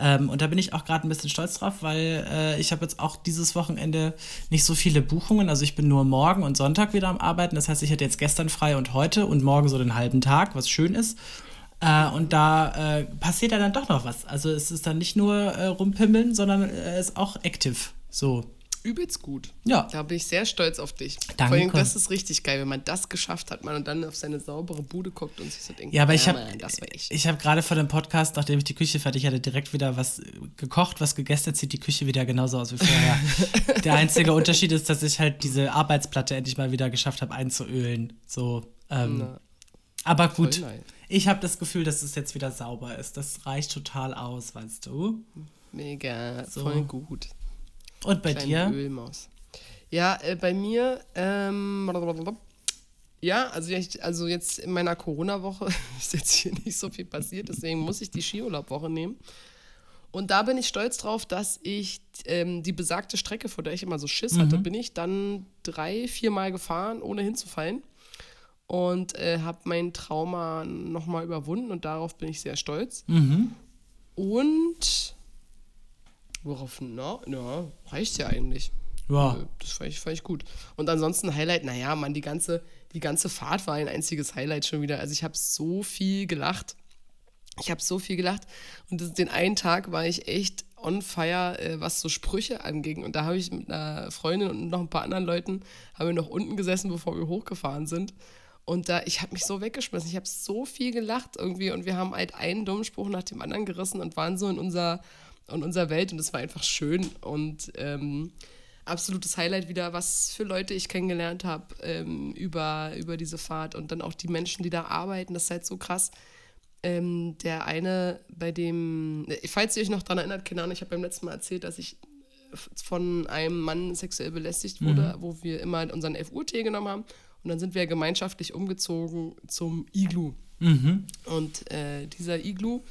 Ähm, und da bin ich auch gerade ein bisschen stolz drauf, weil äh, ich habe jetzt auch dieses Wochenende nicht so viele Buchungen. Also ich bin nur morgen und Sonntag wieder am Arbeiten. Das heißt, ich hatte jetzt gestern frei und heute und morgen so den halben Tag, was schön ist. Äh, und da äh, passiert ja dann doch noch was. Also es ist dann nicht nur äh, rumpimmeln, sondern es ist auch active. So. Übelst gut. Ja. Da bin ich sehr stolz auf dich. Danke. Vor allem, das ist richtig geil, wenn man das geschafft hat, man und dann auf seine saubere Bude guckt und sich so denkt, Ja, aber ich habe das war ich. ich habe gerade vor dem Podcast, nachdem ich die Küche fertig hatte, direkt wieder was gekocht, was gegessen. Jetzt sieht die Küche wieder genauso aus wie vorher. Der einzige Unterschied ist, dass ich halt diese Arbeitsplatte endlich mal wieder geschafft habe einzuölen. So. Ähm, aber gut. Ich habe das Gefühl, dass es jetzt wieder sauber ist. Das reicht total aus, weißt du. Mega, So. voll gut. Und bei dir? Ölmaus. Ja, äh, bei mir, ähm, ja, also, ich, also jetzt in meiner Corona-Woche ist jetzt hier nicht so viel passiert, deswegen muss ich die Skiurlaubwoche nehmen. Und da bin ich stolz drauf, dass ich ähm, die besagte Strecke, vor der ich immer so Schiss hatte, bin ich dann drei, viermal gefahren, ohne hinzufallen. Und äh, habe mein Trauma nochmal überwunden und darauf bin ich sehr stolz. Mhm. Und worauf, na, ja, reicht ja eigentlich. Ja. Äh, Das fand ich, fand ich gut. Und ansonsten Highlight, naja, man, die ganze, die ganze Fahrt war ein einziges Highlight schon wieder. Also ich habe so viel gelacht. Ich habe so viel gelacht. Und das, den einen Tag war ich echt on fire, äh, was so Sprüche anging. Und da habe ich mit einer Freundin und noch ein paar anderen Leuten, haben wir noch unten gesessen, bevor wir hochgefahren sind. Und da, ich habe mich so weggeschmissen. Ich habe so viel gelacht irgendwie. Und wir haben halt einen dummen Spruch nach dem anderen gerissen und waren so in unserer, in unserer Welt. Und es war einfach schön. Und ähm, absolutes Highlight wieder, was für Leute ich kennengelernt habe ähm, über, über diese Fahrt. Und dann auch die Menschen, die da arbeiten. Das ist halt so krass. Ähm, der eine, bei dem, äh, falls ihr euch noch daran erinnert, keine Ahnung, ich habe beim letzten Mal erzählt, dass ich von einem Mann sexuell belästigt wurde, wo wir immer unseren FU-Tee genommen haben. Und dann sind wir gemeinschaftlich umgezogen zum Iglu. Mhm. Und äh, dieser Iglu,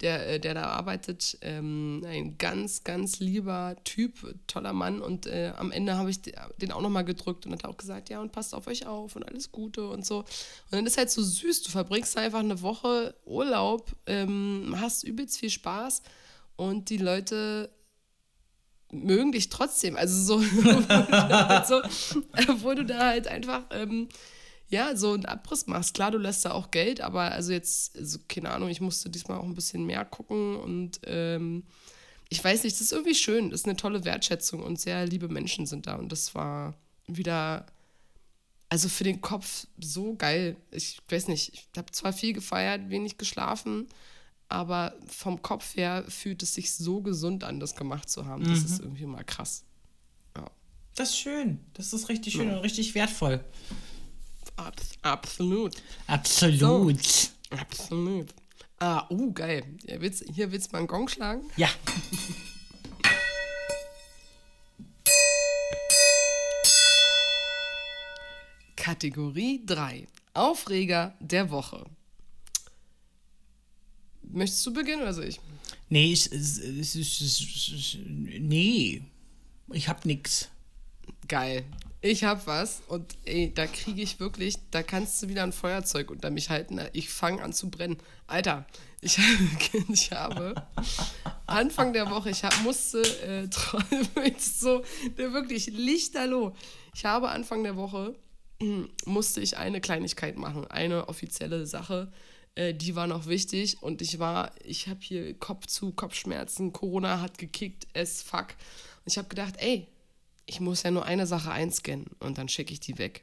der, äh, der da arbeitet, ähm, ein ganz, ganz lieber Typ, toller Mann. Und äh, am Ende habe ich de- den auch nochmal gedrückt und hat auch gesagt, ja, und passt auf euch auf und alles Gute und so. Und dann ist halt so süß, du verbringst einfach eine Woche Urlaub, ähm, hast übelst viel Spaß und die Leute mögen dich trotzdem. Also so, obwohl du da halt, du da halt einfach, ähm, ja, so einen Abriss machst. Klar, du lässt da auch Geld, aber also jetzt, also, keine Ahnung, ich musste diesmal auch ein bisschen mehr gucken und ähm, ich weiß nicht, das ist irgendwie schön. Das ist eine tolle Wertschätzung und sehr liebe Menschen sind da und das war wieder, also für den Kopf so geil. Ich weiß nicht, ich habe zwar viel gefeiert, wenig geschlafen, aber vom Kopf her fühlt es sich so gesund an, das gemacht zu haben. Das ist irgendwie mal krass. Das ist schön. Das ist richtig schön und richtig wertvoll. Abs absolut. Absolut. Absolut. Ah, uh, geil. Ja, willst, hier willst du mal einen Gong schlagen? Ja. Kategorie 3. Aufreger der Woche. Möchtest du beginnen oder soll ich? Nee, ich, es- es- es- es- nee. Ich hab nix. Geil. Ich hab was und ey, da kriege ich wirklich, da kannst du wieder ein Feuerzeug unter mich halten. Ich fange an zu brennen. Alter, ich, ich habe Anfang der Woche, ich hab, musste äh, träumen, so der wirklich lichterloh. Ich habe Anfang der Woche musste ich eine Kleinigkeit machen, eine offizielle Sache. Äh, die war noch wichtig und ich war, ich habe hier Kopf zu, Kopfschmerzen, Corona hat gekickt, es fuck. Und ich habe gedacht, ey, ich muss ja nur eine Sache einscannen und dann schicke ich die weg.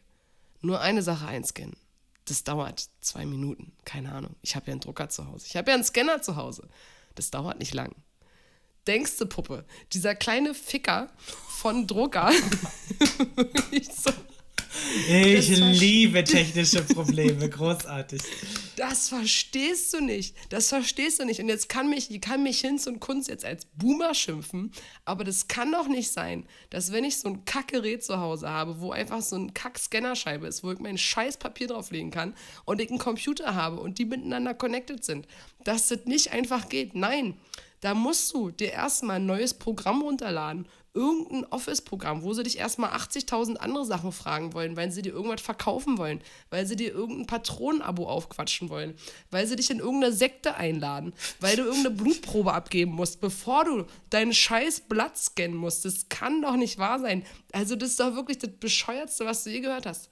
Nur eine Sache einscannen. Das dauert zwei Minuten, keine Ahnung. Ich habe ja einen Drucker zu Hause. Ich habe ja einen Scanner zu Hause. Das dauert nicht lang. Denkste Puppe, dieser kleine Ficker von Drucker. ich so, Ich liebe technische Probleme. Großartig. Das verstehst du nicht. Das verstehst du nicht. Und jetzt kann mich, kann mich Hinz und Kunz jetzt als Boomer schimpfen, aber das kann doch nicht sein, dass wenn ich so ein Kackgerät zu Hause habe, wo einfach so ein Kack-Scannerscheibe ist, wo ich mein scheiß Papier drauflegen kann und ich einen Computer habe und die miteinander connected sind, dass das nicht einfach geht. Nein, da musst du dir erstmal ein neues Programm runterladen, irgendein Office-Programm, wo sie dich erstmal 80.000 andere Sachen fragen wollen, weil sie dir irgendwas verkaufen wollen, weil sie dir irgendein Patronenabo aufquatschen wollen, weil sie dich in irgendeine Sekte einladen, weil du irgendeine Blutprobe abgeben musst, bevor du deinen scheiß Blatt scannen musst. Das kann doch nicht wahr sein. Also das ist doch wirklich das Bescheuertste, was du je gehört hast.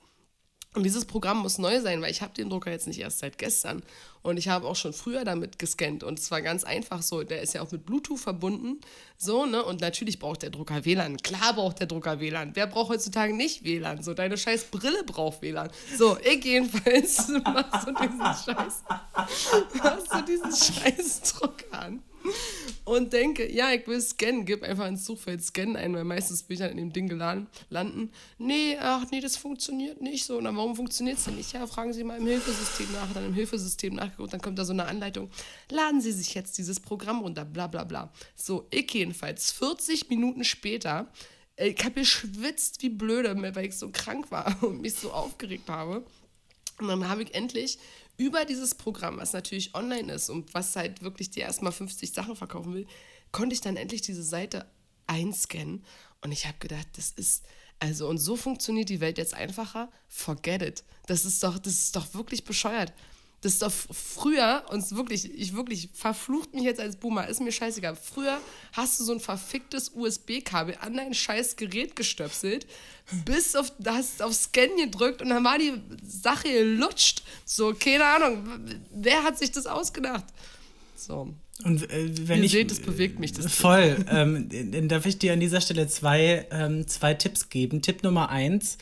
Und dieses Programm muss neu sein, weil ich habe den Drucker jetzt nicht erst seit gestern. Und ich habe auch schon früher damit gescannt. Und es war ganz einfach so. Der ist ja auch mit Bluetooth verbunden. So, ne? Und natürlich braucht der Drucker WLAN. Klar braucht der Drucker WLAN. Wer braucht heutzutage nicht WLAN? So, deine scheiß Brille braucht WLAN. So, ich jedenfalls machst du diesen Scheiß. Machst du diesen scheiß Drucker an und denke, ja, ich will scannen, gib einfach ins Suchfeld Scannen ein, weil meistens bin ich dann in dem Ding geladen, landen. Nee, ach nee, das funktioniert nicht so. Und dann, warum funktioniert es denn nicht? Ja, fragen Sie mal im Hilfesystem nach, dann im Hilfesystem nachgeguckt, dann kommt da so eine Anleitung. Laden Sie sich jetzt dieses Programm runter, bla bla bla. So, ich jedenfalls, 40 Minuten später, ich habe geschwitzt wie blöde, weil ich so krank war und mich so aufgeregt habe. Und dann habe ich endlich über dieses Programm, was natürlich online ist und was halt wirklich dir erstmal 50 Sachen verkaufen will, konnte ich dann endlich diese Seite einscannen. Und ich habe gedacht, das ist, also, und so funktioniert die Welt jetzt einfacher. Forget it. Das ist doch, das ist doch wirklich bescheuert. Das ist doch früher, und wirklich, ich wirklich verflucht mich jetzt als Boomer, ist mir scheißegal. Früher hast du so ein verficktes USB-Kabel an dein scheiß Gerät gestöpselt, bis auf, hast auf Scan gedrückt und dann war die Sache gelutscht. So, keine Ahnung, wer hat sich das ausgedacht? So. Und äh, wenn Ihr ich seht, es bewegt mich das. Voll. ähm, dann darf ich dir an dieser Stelle zwei, ähm, zwei Tipps geben. Tipp Nummer eins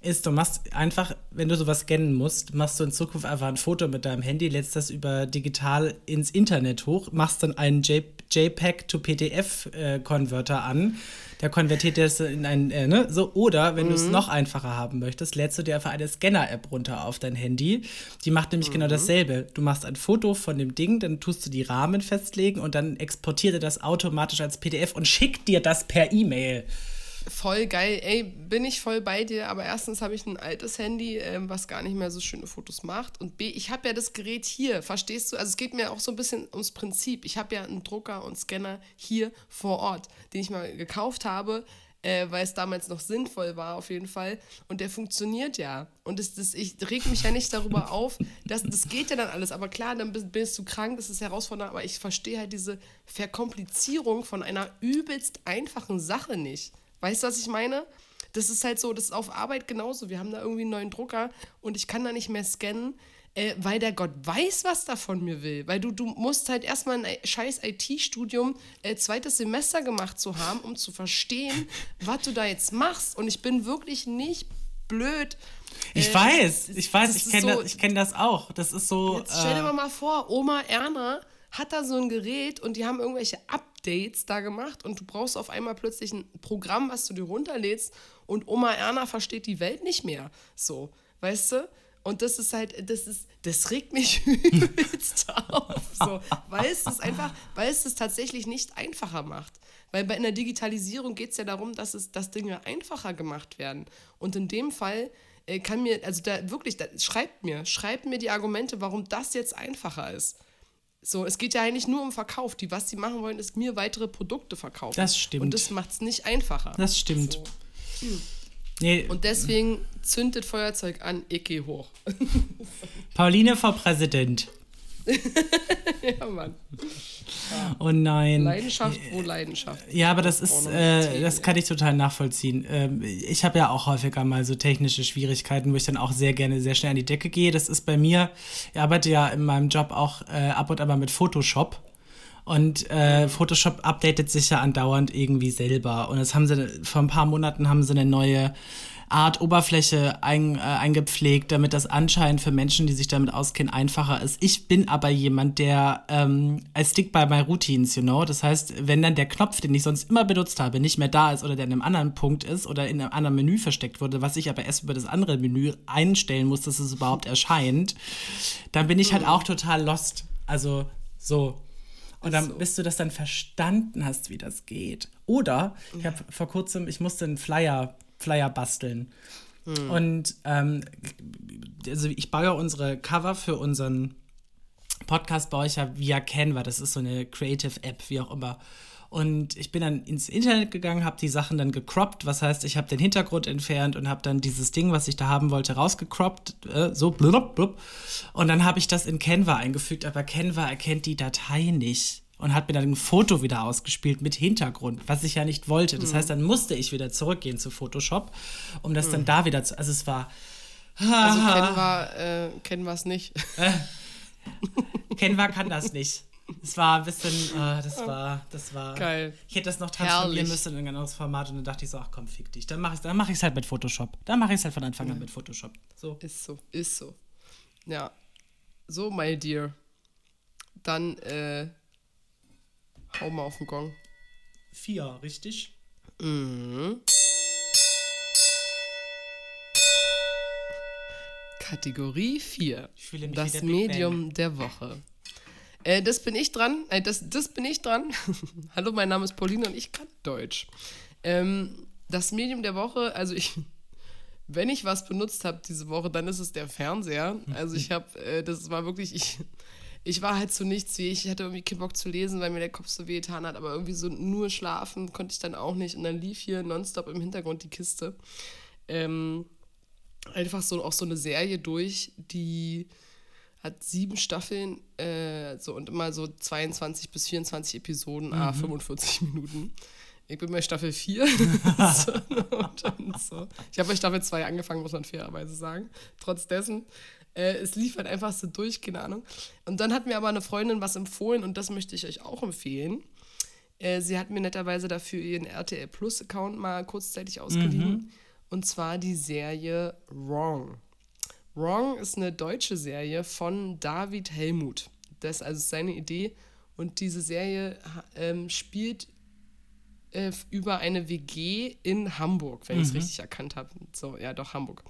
ist, du machst einfach, wenn du sowas scannen musst, machst du in Zukunft einfach ein Foto mit deinem Handy, lädst das über digital ins Internet hoch, machst dann einen JPEG to PDF-Konverter äh, an. Der konvertiert das in ein, äh, ne, so. Oder wenn mhm. du es noch einfacher haben möchtest, lädst du dir einfach eine Scanner-App runter auf dein Handy. Die macht nämlich genau mhm. genau dasselbe. Du machst ein Foto von dem Ding, dann tust du die Rahmen festlegen und dann exportiert er das automatisch als PDF und schickt dir das per E-Mail voll geil. Ey, bin ich voll bei dir, aber erstens habe ich ein altes Handy, ähm, was gar nicht mehr so schöne Fotos macht. Und B, ich habe ja das Gerät hier, verstehst du? Also es geht mir auch so ein bisschen ums Prinzip. Ich habe ja einen Drucker und Scanner hier vor Ort, den ich mal gekauft habe. Äh, weil es damals noch sinnvoll war, auf jeden Fall. Und der funktioniert ja. Und das, das, ich reg mich ja nicht darüber auf, dass, das geht ja dann alles. Aber klar, dann bist, bist du krank, das ist herausfordernd, aber ich verstehe halt diese Verkomplizierung von einer übelst einfachen Sache nicht. Weißt du, was ich meine? Das ist halt so, das ist auf Arbeit genauso. Wir haben da irgendwie einen neuen Drucker und ich kann da nicht mehr scannen, äh, weil der Gott weiß, was der von mir will. Weil du, du musst halt erstmal ein scheiß IT-Studium äh, zweites Semester gemacht zu haben, um zu verstehen, was du da jetzt machst. Und ich bin wirklich nicht blöd. Ich äh, weiß, ich weiß, ich kenne so, das, kenn das auch. Das ist so. Jetzt stell dir äh, mal vor, Oma Erna hat da so ein Gerät und die haben irgendwelche Updates da gemacht und du brauchst auf einmal plötzlich ein Programm, was du dir runterlädst und Oma Erna versteht die Welt nicht mehr. So, weißt du? Und das ist halt, das ist, das regt mich übelst auf. So, weil es das einfach, weil es das tatsächlich nicht einfacher macht. Weil bei einer Digitalisierung geht es ja darum, dass es, dass Dinge einfacher gemacht werden. Und in dem Fall äh, kann mir, also da wirklich, da, schreibt mir, schreibt mir die Argumente, warum das jetzt einfacher ist. So, es geht ja eigentlich nur um Verkauf. Die, was sie machen wollen, ist mir weitere Produkte verkaufen. Das stimmt. Und das macht es nicht einfacher. Das stimmt. So. Hm. Nee. Und deswegen zündet Feuerzeug an, ich gehe hoch. Pauline vor Präsident. ja, Mann. Ja. Oh nein. Leidenschaft wo Leidenschaft. Ja, aber das ist, äh, das kann ich total nachvollziehen. Ähm, ich habe ja auch häufiger mal so technische Schwierigkeiten, wo ich dann auch sehr gerne sehr schnell an die Decke gehe. Das ist bei mir, ich arbeite ja in meinem Job auch äh, ab und an mal mit Photoshop. Und äh, Photoshop updatet sich ja andauernd irgendwie selber. Und jetzt haben sie, vor ein paar Monaten haben sie eine neue Art Oberfläche ein, äh, eingepflegt, damit das anscheinend für Menschen, die sich damit auskennen, einfacher ist. Ich bin aber jemand, der ähm, I stick by my routines, you know. Das heißt, wenn dann der Knopf, den ich sonst immer benutzt habe, nicht mehr da ist oder der in einem anderen Punkt ist oder in einem anderen Menü versteckt wurde, was ich aber erst über das andere Menü einstellen muss, dass es überhaupt erscheint, dann bin ich halt auch total lost. Also so. Und dann, so. bis du das dann verstanden hast, wie das geht. Oder, ich habe vor kurzem, ich musste einen Flyer Flyer basteln. Hm. Und ähm, also ich baue ja unsere Cover für unseren Podcast, baue ich ja via Canva. Das ist so eine Creative App, wie auch immer. Und ich bin dann ins Internet gegangen, habe die Sachen dann gecroppt. Was heißt, ich habe den Hintergrund entfernt und habe dann dieses Ding, was ich da haben wollte, rausgecroppt. Äh, so blub, blub. Und dann habe ich das in Canva eingefügt, aber Canva erkennt die Datei nicht und hat mir dann ein Foto wieder ausgespielt mit Hintergrund, was ich ja nicht wollte. Das mhm. heißt, dann musste ich wieder zurückgehen zu Photoshop, um das mhm. dann da wieder zu. Also es war. Also Canva, äh, Canva es nicht. Äh, Canva kann das nicht. Es war ein bisschen, äh, das war, das war. Geil. Ich hätte das noch transformieren Herrlich. müssen in ein anderes Format und dann dachte ich so, ach komm, fick dich. Dann mache ich es mach halt mit Photoshop. Dann mache ich es halt von Anfang an mit Photoshop. So. Ist so, ist so. Ja. So, my dear. Dann, äh, hau mal auf den Gong. Vier, richtig? Mhm. Kategorie 4. Das Medium der Woche. Äh, das bin ich dran. Äh, das, das bin ich dran. Hallo, mein Name ist Pauline und ich kann Deutsch. Ähm, das Medium der Woche, also ich, wenn ich was benutzt habe diese Woche, dann ist es der Fernseher. Also ich habe, äh, das war wirklich, ich, ich war halt so nichts wie ich. Ich hatte irgendwie keinen Bock zu lesen, weil mir der Kopf so wehgetan hat, aber irgendwie so nur schlafen konnte ich dann auch nicht. Und dann lief hier nonstop im Hintergrund die Kiste. Ähm, einfach so auch so eine Serie durch, die hat sieben Staffeln äh, so, und immer so 22 bis 24 Episoden, mhm. ah, 45 Minuten. Ich bin bei Staffel 4. so, so. Ich habe bei Staffel 2 angefangen, muss man fairerweise sagen. Trotz dessen, äh, es lief halt einfach so durch, keine Ahnung. Und dann hat mir aber eine Freundin was empfohlen und das möchte ich euch auch empfehlen. Äh, sie hat mir netterweise dafür ihren RTL Plus Account mal kurzzeitig ausgeliehen. Mhm. Und zwar die Serie Wrong. Wrong ist eine deutsche Serie von David Helmut. Das ist also seine Idee. Und diese Serie ähm, spielt äh, über eine WG in Hamburg, wenn mhm. ich es richtig erkannt habe. So, ja, doch, Hamburg.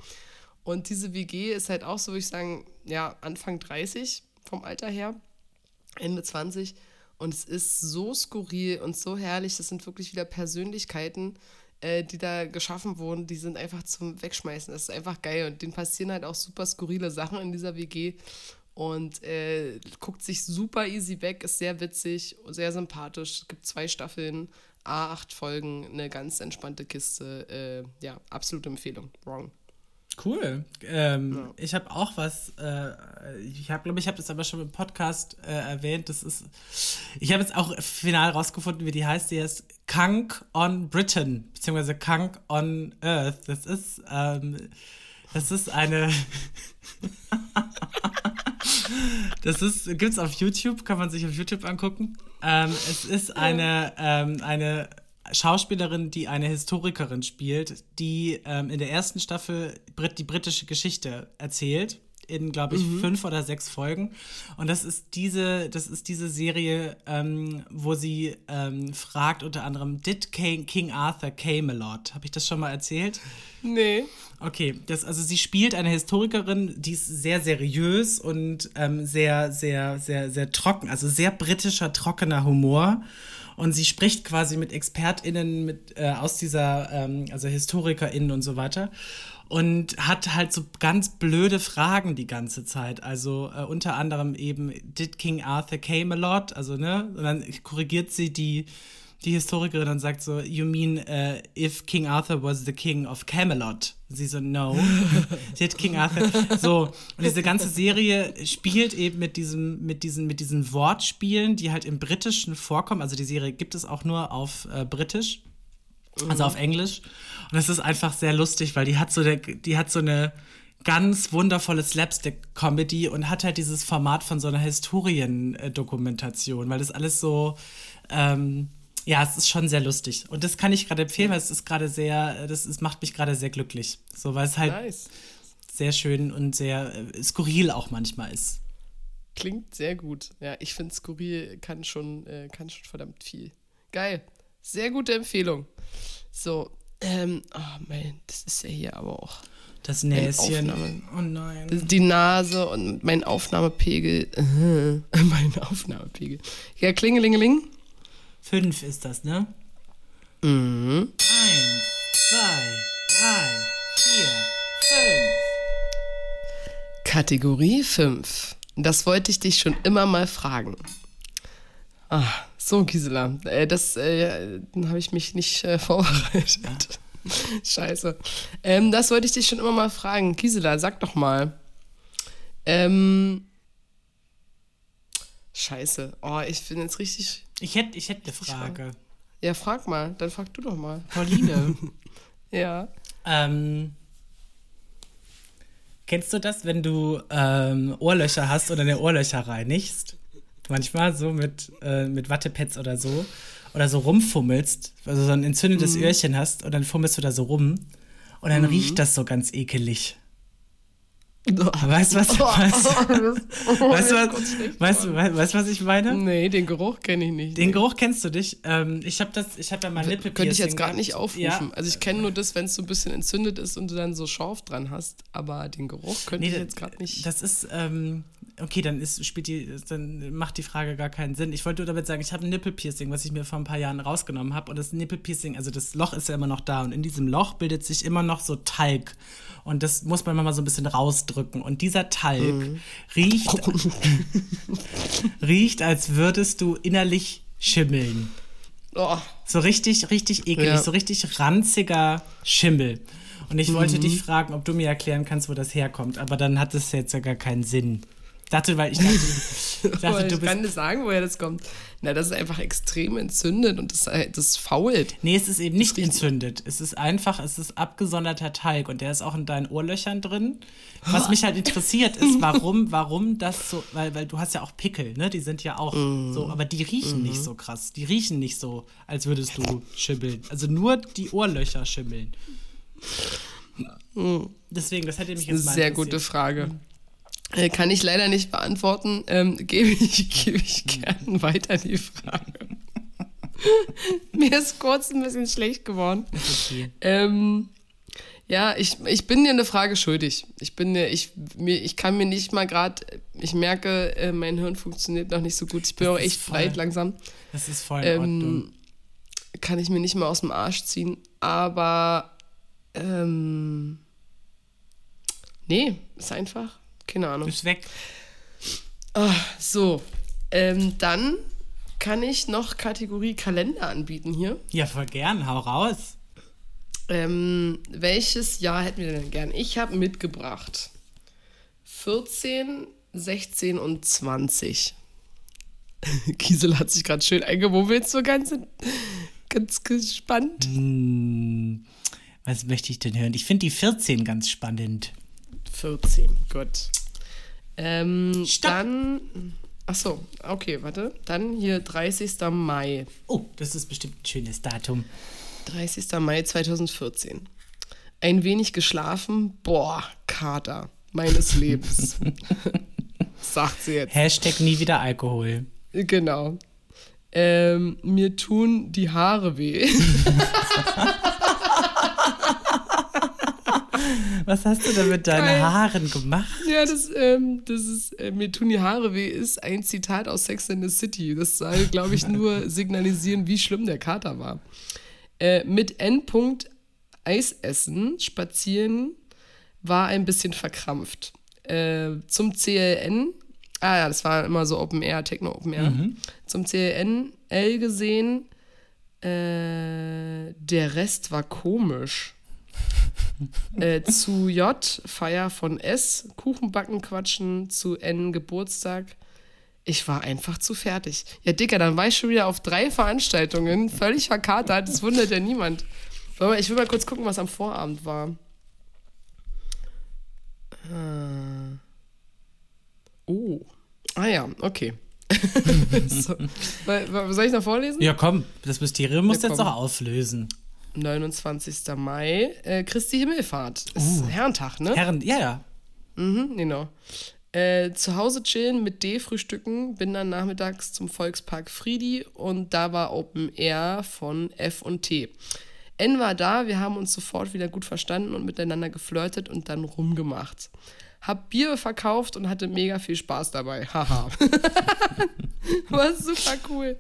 Und diese WG ist halt auch so, würde ich sagen, ja, Anfang 30 vom Alter her, Ende 20. Und es ist so skurril und so herrlich. Das sind wirklich wieder Persönlichkeiten, äh, die da geschaffen wurden, die sind einfach zum Wegschmeißen. Das ist einfach geil. Und denen passieren halt auch super skurrile Sachen in dieser WG. Und äh, guckt sich super easy weg, ist sehr witzig, sehr sympathisch. Es gibt zwei Staffeln, A8 Folgen, eine ganz entspannte Kiste. Äh, ja, absolute Empfehlung. Wrong. Cool. Ähm, ja. Ich habe auch was. Äh, ich habe, glaube ich, habe das aber schon im Podcast äh, erwähnt. Das ist. Ich habe jetzt auch final rausgefunden, wie die heißt. Die heißt Kunk on Britain beziehungsweise Kunk on Earth. Das ist. Ähm, das ist eine. das ist gibt's auf YouTube. Kann man sich auf YouTube angucken. Ähm, es ist eine ähm, eine Schauspielerin, die eine Historikerin spielt, die ähm, in der ersten Staffel Brit die britische Geschichte erzählt in, glaube ich, mhm. fünf oder sechs Folgen. Und das ist diese, das ist diese Serie, ähm, wo sie ähm, fragt unter anderem, did King, King Arthur Camelot? Habe ich das schon mal erzählt? Nee. Okay, das, also sie spielt eine Historikerin, die ist sehr seriös und ähm, sehr, sehr, sehr, sehr trocken, also sehr britischer, trockener Humor. Und sie spricht quasi mit ExpertInnen mit, äh, aus dieser, ähm, also HistorikerInnen und so weiter. Und hat halt so ganz blöde Fragen die ganze Zeit. Also äh, unter anderem eben, did King Arthur came a lot? Also, ne? Und dann korrigiert sie die, die Historikerin und sagt so, you mean uh, if King Arthur was the king of Camelot? Sie so, no. Sie hat King Arthur. So, und diese ganze Serie spielt eben mit diesem, mit diesen, mit diesen Wortspielen, die halt im Britischen vorkommen. Also die Serie gibt es auch nur auf äh, Britisch, also auf Englisch. Und es ist einfach sehr lustig, weil die hat so, der, die hat so eine ganz wundervolle Slapstick-Comedy und hat halt dieses Format von so einer Historiendokumentation, weil das alles so, ähm, ja, es ist schon sehr lustig. Und das kann ich gerade empfehlen, weil es ist gerade sehr, das ist, macht mich gerade sehr glücklich. So, weil es halt nice. sehr schön und sehr äh, skurril auch manchmal ist. Klingt sehr gut. Ja, ich finde skurril kann schon, äh, kann schon verdammt viel. Geil. Sehr gute Empfehlung. So, ähm, oh mein, das ist ja hier aber auch. Das Näschen. Oh nein. Die Nase und mein Aufnahmepegel. Mein Aufnahmepegel. Ja, klingelingeling. Fünf ist das, ne? Mhm. Eins, zwei, drei, vier, fünf. Kategorie 5. Das wollte ich dich schon immer mal fragen. Ah, so, Gisela, äh, das äh, habe ich mich nicht äh, vorbereitet. Scheiße. Ähm, das wollte ich dich schon immer mal fragen. Gisela, sag doch mal. Ähm, Scheiße. Oh, ich bin jetzt richtig. Ich hätte ich hätt eine Frage. Ja, frag mal. Dann frag du doch mal. Pauline. ja. Ähm, kennst du das, wenn du ähm, Ohrlöcher hast oder deine Ohrlöcher reinigst? Manchmal so mit, äh, mit Wattepads oder so. Oder so rumfummelst, also so ein entzündetes mhm. Öhrchen hast und dann fummelst du da so rum und dann mhm. riecht das so ganz ekelig. Weißt du, was, was, oh, weißt, weißt, weißt, was ich meine? Nee, den Geruch kenne ich nicht. Den nee. Geruch kennst du dich. Ähm, ich habe das, ja mal Nippelpiercing. Könnte ich jetzt gerade nicht aufrufen. Ja. Also ich kenne nur das, wenn es so ein bisschen entzündet ist und du dann so Schorf dran hast, aber den Geruch könnte nee, ich jetzt gerade nicht. Das ist, ähm, okay, dann ist, spielt die, dann macht die Frage gar keinen Sinn. Ich wollte nur damit sagen, ich habe ein Nippelpiercing, was ich mir vor ein paar Jahren rausgenommen habe. Und das Nippelpiercing, also das Loch ist ja immer noch da und in diesem Loch bildet sich immer noch so Talg. Und das muss man mal so ein bisschen rausdrücken. Und dieser Talg mhm. riecht, riecht, als würdest du innerlich schimmeln. Oh. So richtig, richtig eklig, ja. so richtig ranziger Schimmel. Und ich wollte mhm. dich fragen, ob du mir erklären kannst, wo das herkommt. Aber dann hat es jetzt ja gar keinen Sinn dachte, weil ich dachte, ich, dachte, du ich kann dir sagen, woher das kommt. Na, das ist einfach extrem entzündet und das, das fault. Nee, es ist eben nicht entzündet. Es ist einfach, es ist abgesonderter Teig und der ist auch in deinen Ohrlöchern drin. Was mich halt interessiert ist, warum, warum das so, weil, weil du hast ja auch Pickel, ne? Die sind ja auch mm. so, aber die riechen mm nicht so krass. Die riechen nicht so, als würdest du schimmeln. Also nur die Ohrlöcher schimmeln. Mm. Deswegen, das hätte mich jetzt mal Sehr gute Frage. Äh, kann ich leider nicht beantworten. Ähm, gebe ich, gebe ich gerne weiter die Frage. Mir ist kurz ein bisschen schlecht geworden. Okay. Ähm, ja, ich, ich bin dir eine Frage schuldig. Ich bin dir, ich, mir, ich kann mir nicht mal gerade, ich merke, äh, mein Hirn funktioniert noch nicht so gut. Ich bin das auch echt breit langsam. Das ist voll in ähm, Kann ich mir nicht mal aus dem Arsch ziehen. Aber ähm, nee, ist einfach keine Ahnung. Ist weg. Oh, so, ähm, dann kann ich noch Kategorie Kalender anbieten hier. Ja, voll gern, hau raus. Ähm, welches Jahr hätten wir denn gern? Ich habe mitgebracht 14, 16 und 20. Kiesel hat sich gerade schön eingemummelt, so ganz, ganz gespannt. Hm, was möchte ich denn hören? Ich finde die 14 ganz spannend. 14, gut. Ähm, Stopp. Dann. Achso, okay, warte. Dann hier 30. Mai. Oh, das ist bestimmt ein schönes Datum. 30. Mai 2014. Ein wenig geschlafen. Boah, Kater meines Lebens. Sagt sie jetzt. Hashtag nie wieder Alkohol. Genau. Ähm, mir tun die Haare weh. Was hast du da mit deinen Geil. Haaren gemacht? Ja, das, ähm, das ist, äh, mir tun die Haare weh, ist ein Zitat aus Sex in the City. Das soll, glaube ich, nur signalisieren, wie schlimm der Kater war. Äh, mit N. Eis essen, spazieren, war ein bisschen verkrampft. Äh, zum CLN, ah ja, das war immer so Open Air, Techno Open Air. Mhm. Zum CLN L gesehen, äh, der Rest war komisch. äh, zu J, Feier von S, Kuchenbacken quatschen, zu N, Geburtstag. Ich war einfach zu fertig. Ja, Dicker, dann war ich schon wieder auf drei Veranstaltungen, völlig verkatert, das wundert ja niemand. Ich will mal kurz gucken, was am Vorabend war. Äh. Oh. Ah ja, okay. so. Soll ich noch vorlesen? Ja, komm, das Mysterium muss ja, jetzt noch auflösen. 29. Mai, äh, Christi Himmelfahrt. Ist uh. Herrentag, ne? Herren, ja, ja. Mhm, genau. Äh, zu Hause chillen mit D frühstücken, bin dann nachmittags zum Volkspark Friedi und da war Open Air von F und T. N war da, wir haben uns sofort wieder gut verstanden und miteinander geflirtet und dann rumgemacht. Hab Bier verkauft und hatte mega viel Spaß dabei. Haha. war super cool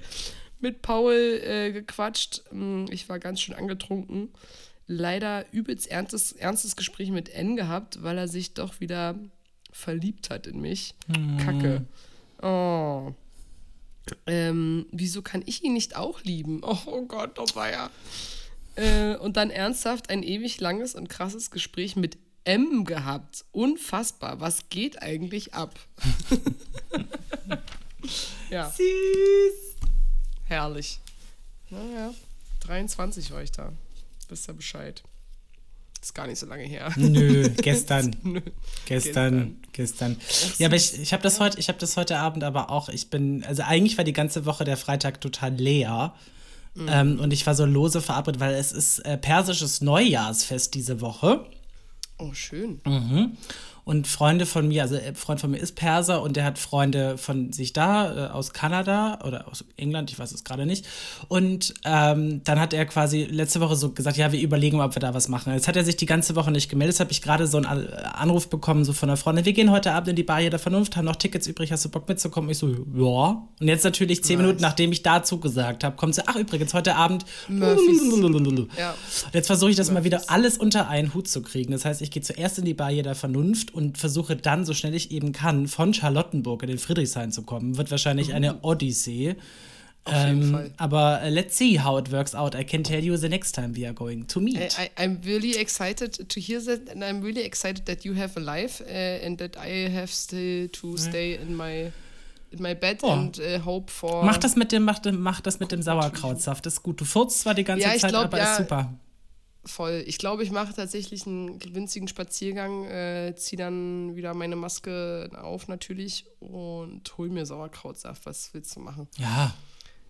mit Paul äh, gequatscht. Mm, ich war ganz schön angetrunken. Leider übelst ernstes, ernstes Gespräch mit N gehabt, weil er sich doch wieder verliebt hat in mich. Mhm. Kacke. Oh. Ähm, wieso kann ich ihn nicht auch lieben? Oh, oh Gott, oh weia. Äh, und dann ernsthaft ein ewig langes und krasses Gespräch mit M gehabt. Unfassbar. Was geht eigentlich ab? ja. Süß. Herrlich. Naja, 23 war ich da. Wisst ihr Bescheid. Ist gar nicht so lange her. Nö, gestern. Nö. Gestern, gestern. Ja, aber ich, ich habe das heute, ich habe das heute Abend aber auch. Ich bin, also eigentlich war die ganze Woche der Freitag total leer. Ähm, und ich war so lose verabredet, weil es ist äh, persisches Neujahrsfest diese Woche. Oh, schön. Mhm. Und Freunde von mir, also ein Freund von mir ist Perser und der hat Freunde von sich da, äh, aus Kanada oder aus England, ich weiß es gerade nicht. Und ähm, dann hat er quasi letzte Woche so gesagt, ja, wir überlegen mal, ob wir da was machen. Jetzt hat er sich die ganze Woche nicht gemeldet. Jetzt habe ich gerade so einen An- Anruf bekommen, so von einer Freundin, wir gehen heute Abend in die Bar hier der Vernunft, haben noch Tickets übrig, hast du Bock mitzukommen? Ich so, ja. Und jetzt natürlich zehn Nice. Minuten, nachdem ich dazu gesagt habe, kommt sie, ach übrigens, heute Abend. Murphys. Ja. Und jetzt versuche ich das mal wieder alles unter einen Hut zu kriegen. Das heißt, ich gehe zuerst in die Bar der Vernunft und versuche dann, so schnell ich eben kann, von Charlottenburg in den Friedrichshain zu kommen. Wird wahrscheinlich eine Odyssee. Jeden Ähm, aber uh, let's see how it works out. I can tell you the next time we are going to meet. I, I'm really excited to hear that, and I'm really excited that you have a life uh, and that I have still to stay in my in my bed Oh. and uh, hope for. mach das mit dem, mach, mach das mit dem Sauerkrautsaft. Das ist gut. Du furzt zwar die ganze Ja, Zeit, glaub, aber ja. ist super. Voll. Ich glaube, ich mache tatsächlich einen winzigen Spaziergang, äh, ziehe dann wieder meine Maske auf natürlich und hol mir Sauerkrautsaft. Was willst du machen? Ja,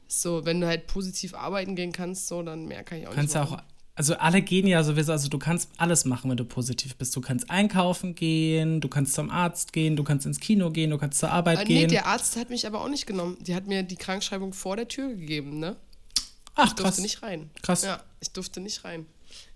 So, wenn du halt positiv arbeiten gehen kannst, so, dann mehr kann ich auch kannst nicht machen. auch. Also alle gehen ja sowieso, also du kannst alles machen, wenn du positiv bist. Du kannst einkaufen gehen, du kannst zum Arzt gehen, du kannst ins Kino gehen, du kannst zur Arbeit nee, gehen. der Arzt hat mich aber auch nicht genommen. Die hat mir die Krankschreibung vor der Tür gegeben, ne? Ach, Ich durfte krass. nicht rein. Krass. Ja, ich durfte nicht rein.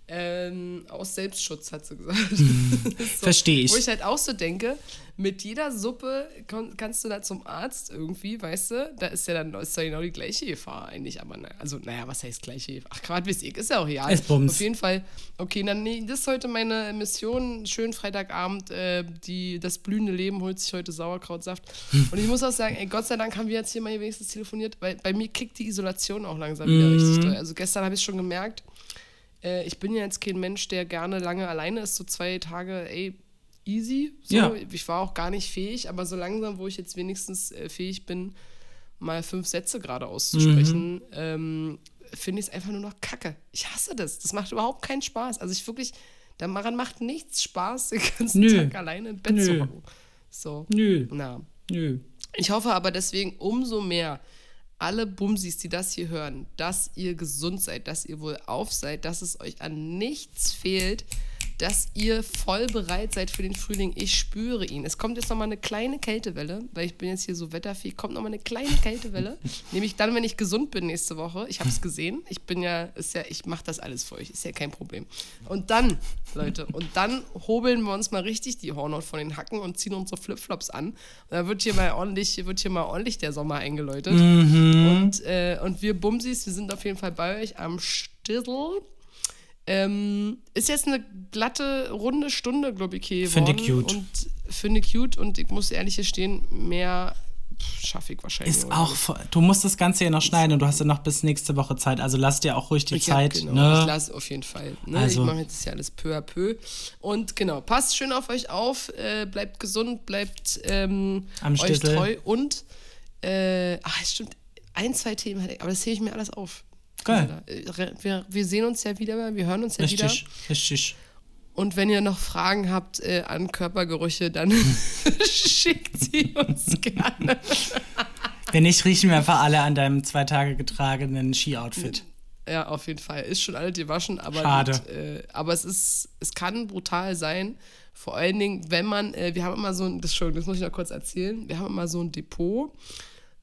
Ähm, aus Selbstschutz, hat sie gesagt. So, Versteh ich. Wo ich halt auch so denke, mit jeder Suppe kannst du da zum Arzt irgendwie, weißt du? Da ist ja dann ist ja genau die gleiche Gefahr eigentlich. Aber naja, also, naja, was heißt gleiche Gefahr? Ach, Quatsch, wisst ihr, ist ja auch Bums. Auf jeden Fall. Okay, dann nee, das ist heute meine Mission. Schönen Freitagabend. Äh, die, das blühende Leben holt sich heute Sauerkrautsaft. Und ich muss auch sagen, ey, Gott sei Dank haben wir jetzt hier mal wenigstens telefoniert, weil bei mir kickt die Isolation auch langsam wieder Mhm. richtig doll. Also gestern habe ich schon gemerkt, äh, ich bin ja jetzt kein Mensch, der gerne lange alleine ist, so zwei Tage, ey, easy. So. Ja. Ich war auch gar nicht fähig, aber so langsam, wo ich jetzt wenigstens äh, fähig bin, mal fünf Sätze gerade auszusprechen, ähm, finde ich es einfach nur noch kacke. Ich hasse das. Das macht überhaupt keinen Spaß. Also ich wirklich, daran macht nichts Spaß, den ganzen Nö. Tag alleine im Bett zu Nö. hocken. So. Nö, Na. nö. Ich hoffe aber deswegen umso mehr, alle Bumsis, die das hier hören, dass ihr gesund seid, dass ihr wohl auf seid, dass es euch an nichts fehlt, dass ihr voll bereit seid für den Frühling. Ich spüre ihn. Es kommt jetzt nochmal eine kleine Kältewelle, weil ich bin jetzt hier so wetterfähig, kommt nochmal eine kleine Kältewelle. Nämlich dann, wenn ich gesund bin nächste Woche. Ich habe es gesehen. Ich bin ja, ist ja, ich mache das alles für euch. Ist ja kein Problem. Und dann, Leute, und dann hobeln wir uns mal richtig die Hornhaut von den Hacken und ziehen unsere Flipflops an. Und da wird hier mal ordentlich, wird hier mal ordentlich der Sommer eingeläutet. Und, äh, und wir Bumsis, wir sind auf jeden Fall bei euch am Stissel. Ähm, ist jetzt eine glatte, runde Stunde, glaube ich, hier Finde geworden. cute. Und finde cute und ich muss ehrlich gestehen, mehr schaffe ich wahrscheinlich. Ist auch auch, du musst das Ganze ja noch schneiden und du hast ja noch bis nächste Woche Zeit. Also lass dir auch ruhig die Ich hab- Zeit. genau, ne? Ich lasse auf jeden Fall. Ne? Also- Ich mache jetzt ja alles peu à peu. Und genau, passt schön auf euch auf, äh, bleibt gesund, bleibt ähm, Am euch Stissel. treu und äh, ach, stimmt, ein, zwei Themen hatte ich, aber das hebe ich mir alles auf. Geil. Äh, Wir, wir sehen uns ja wieder, wir hören uns ja wieder. Richtig, richtig. Und wenn ihr noch Fragen habt äh, an Körpergerüche, dann schickt sie uns gerne. Wenn nicht, riechen wir einfach alle an deinem zwei Tage getragenen Ski-Outfit. Ja, auf jeden Fall. Ist schon alles gewaschen, aber, Schade. gut, äh, aber es ist, es kann brutal sein. Vor allen Dingen, wenn man, äh, wir haben immer so ein, das, das muss ich noch kurz erzählen, wir haben immer so ein Depot.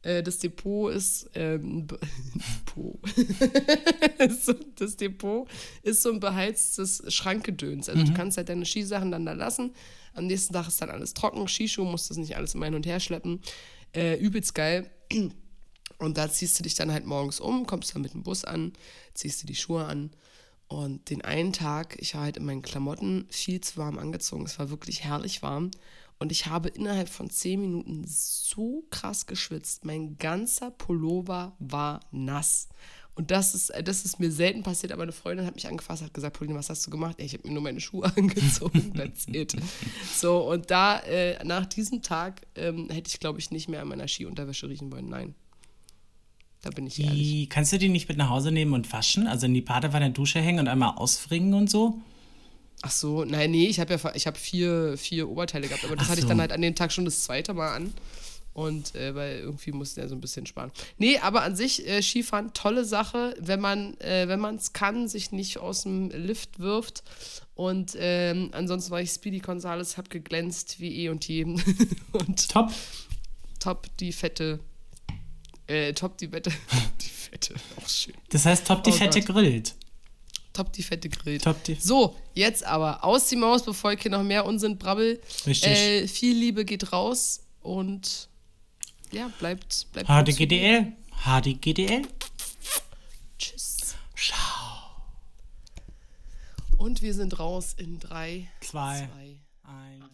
Äh, das Depot ist, ähm, Depot. so, das Depot ist so ein beheiztes Schrankgedöns. Also du kannst halt deine Skisachen dann da lassen. Am nächsten Tag ist dann alles trocken. Skischuh musst das nicht alles immer hin und her schleppen. Äh, übelst geil. Und da ziehst du dich dann halt morgens um, kommst dann mit dem Bus an, ziehst dir die Schuhe an. Und den einen Tag, ich war halt in meinen Klamotten viel zu warm angezogen. Es war wirklich herrlich warm. Und ich habe innerhalb von zehn Minuten so krass geschwitzt. Mein ganzer Pullover war nass. Und das ist, das ist mir selten passiert, aber eine Freundin hat mich angefasst, hat gesagt, Pauline, was hast du gemacht? Ja, ich habe mir nur meine Schuhe angezogen, that's it. So, und da, äh, nach diesem Tag, ähm, hätte ich, glaube ich, nicht mehr an meiner Skiunterwäsche riechen wollen, nein. Da bin ich Die, ehrlich. kannst du die nicht mit nach Hause nehmen und waschen? Also in die Badewanne Dusche hängen und einmal ausfringen und so? Ach so, nein, nee, ich habe ja ich hab vier, vier Oberteile gehabt, aber das Ach hatte ich so. dann halt an dem Tag schon das zweite Mal an. Und äh, weil irgendwie musste er so ein bisschen sparen. Nee, aber an sich äh, Skifahren, tolle Sache, wenn man äh, wenn man es kann, sich nicht aus dem Lift wirft. Und ähm, ansonsten war ich Speedy Gonzales, hab geglänzt wie eh und je. und Top. top die fette, äh, top die Wette, die fette, auch schön. Das heißt, top die Oh Fette Gott. grillt. Top die fette Grill. Top die. So, jetzt aber aus die Maus, bevor ich hier noch mehr Unsinn brabbel. Richtig. Äh, viel Liebe geht raus und ja, bleibt, bleibt HDGDL. HDGDL. Tschüss. Ciao. Und wir sind raus in drei, Zwei. zwei. Eins.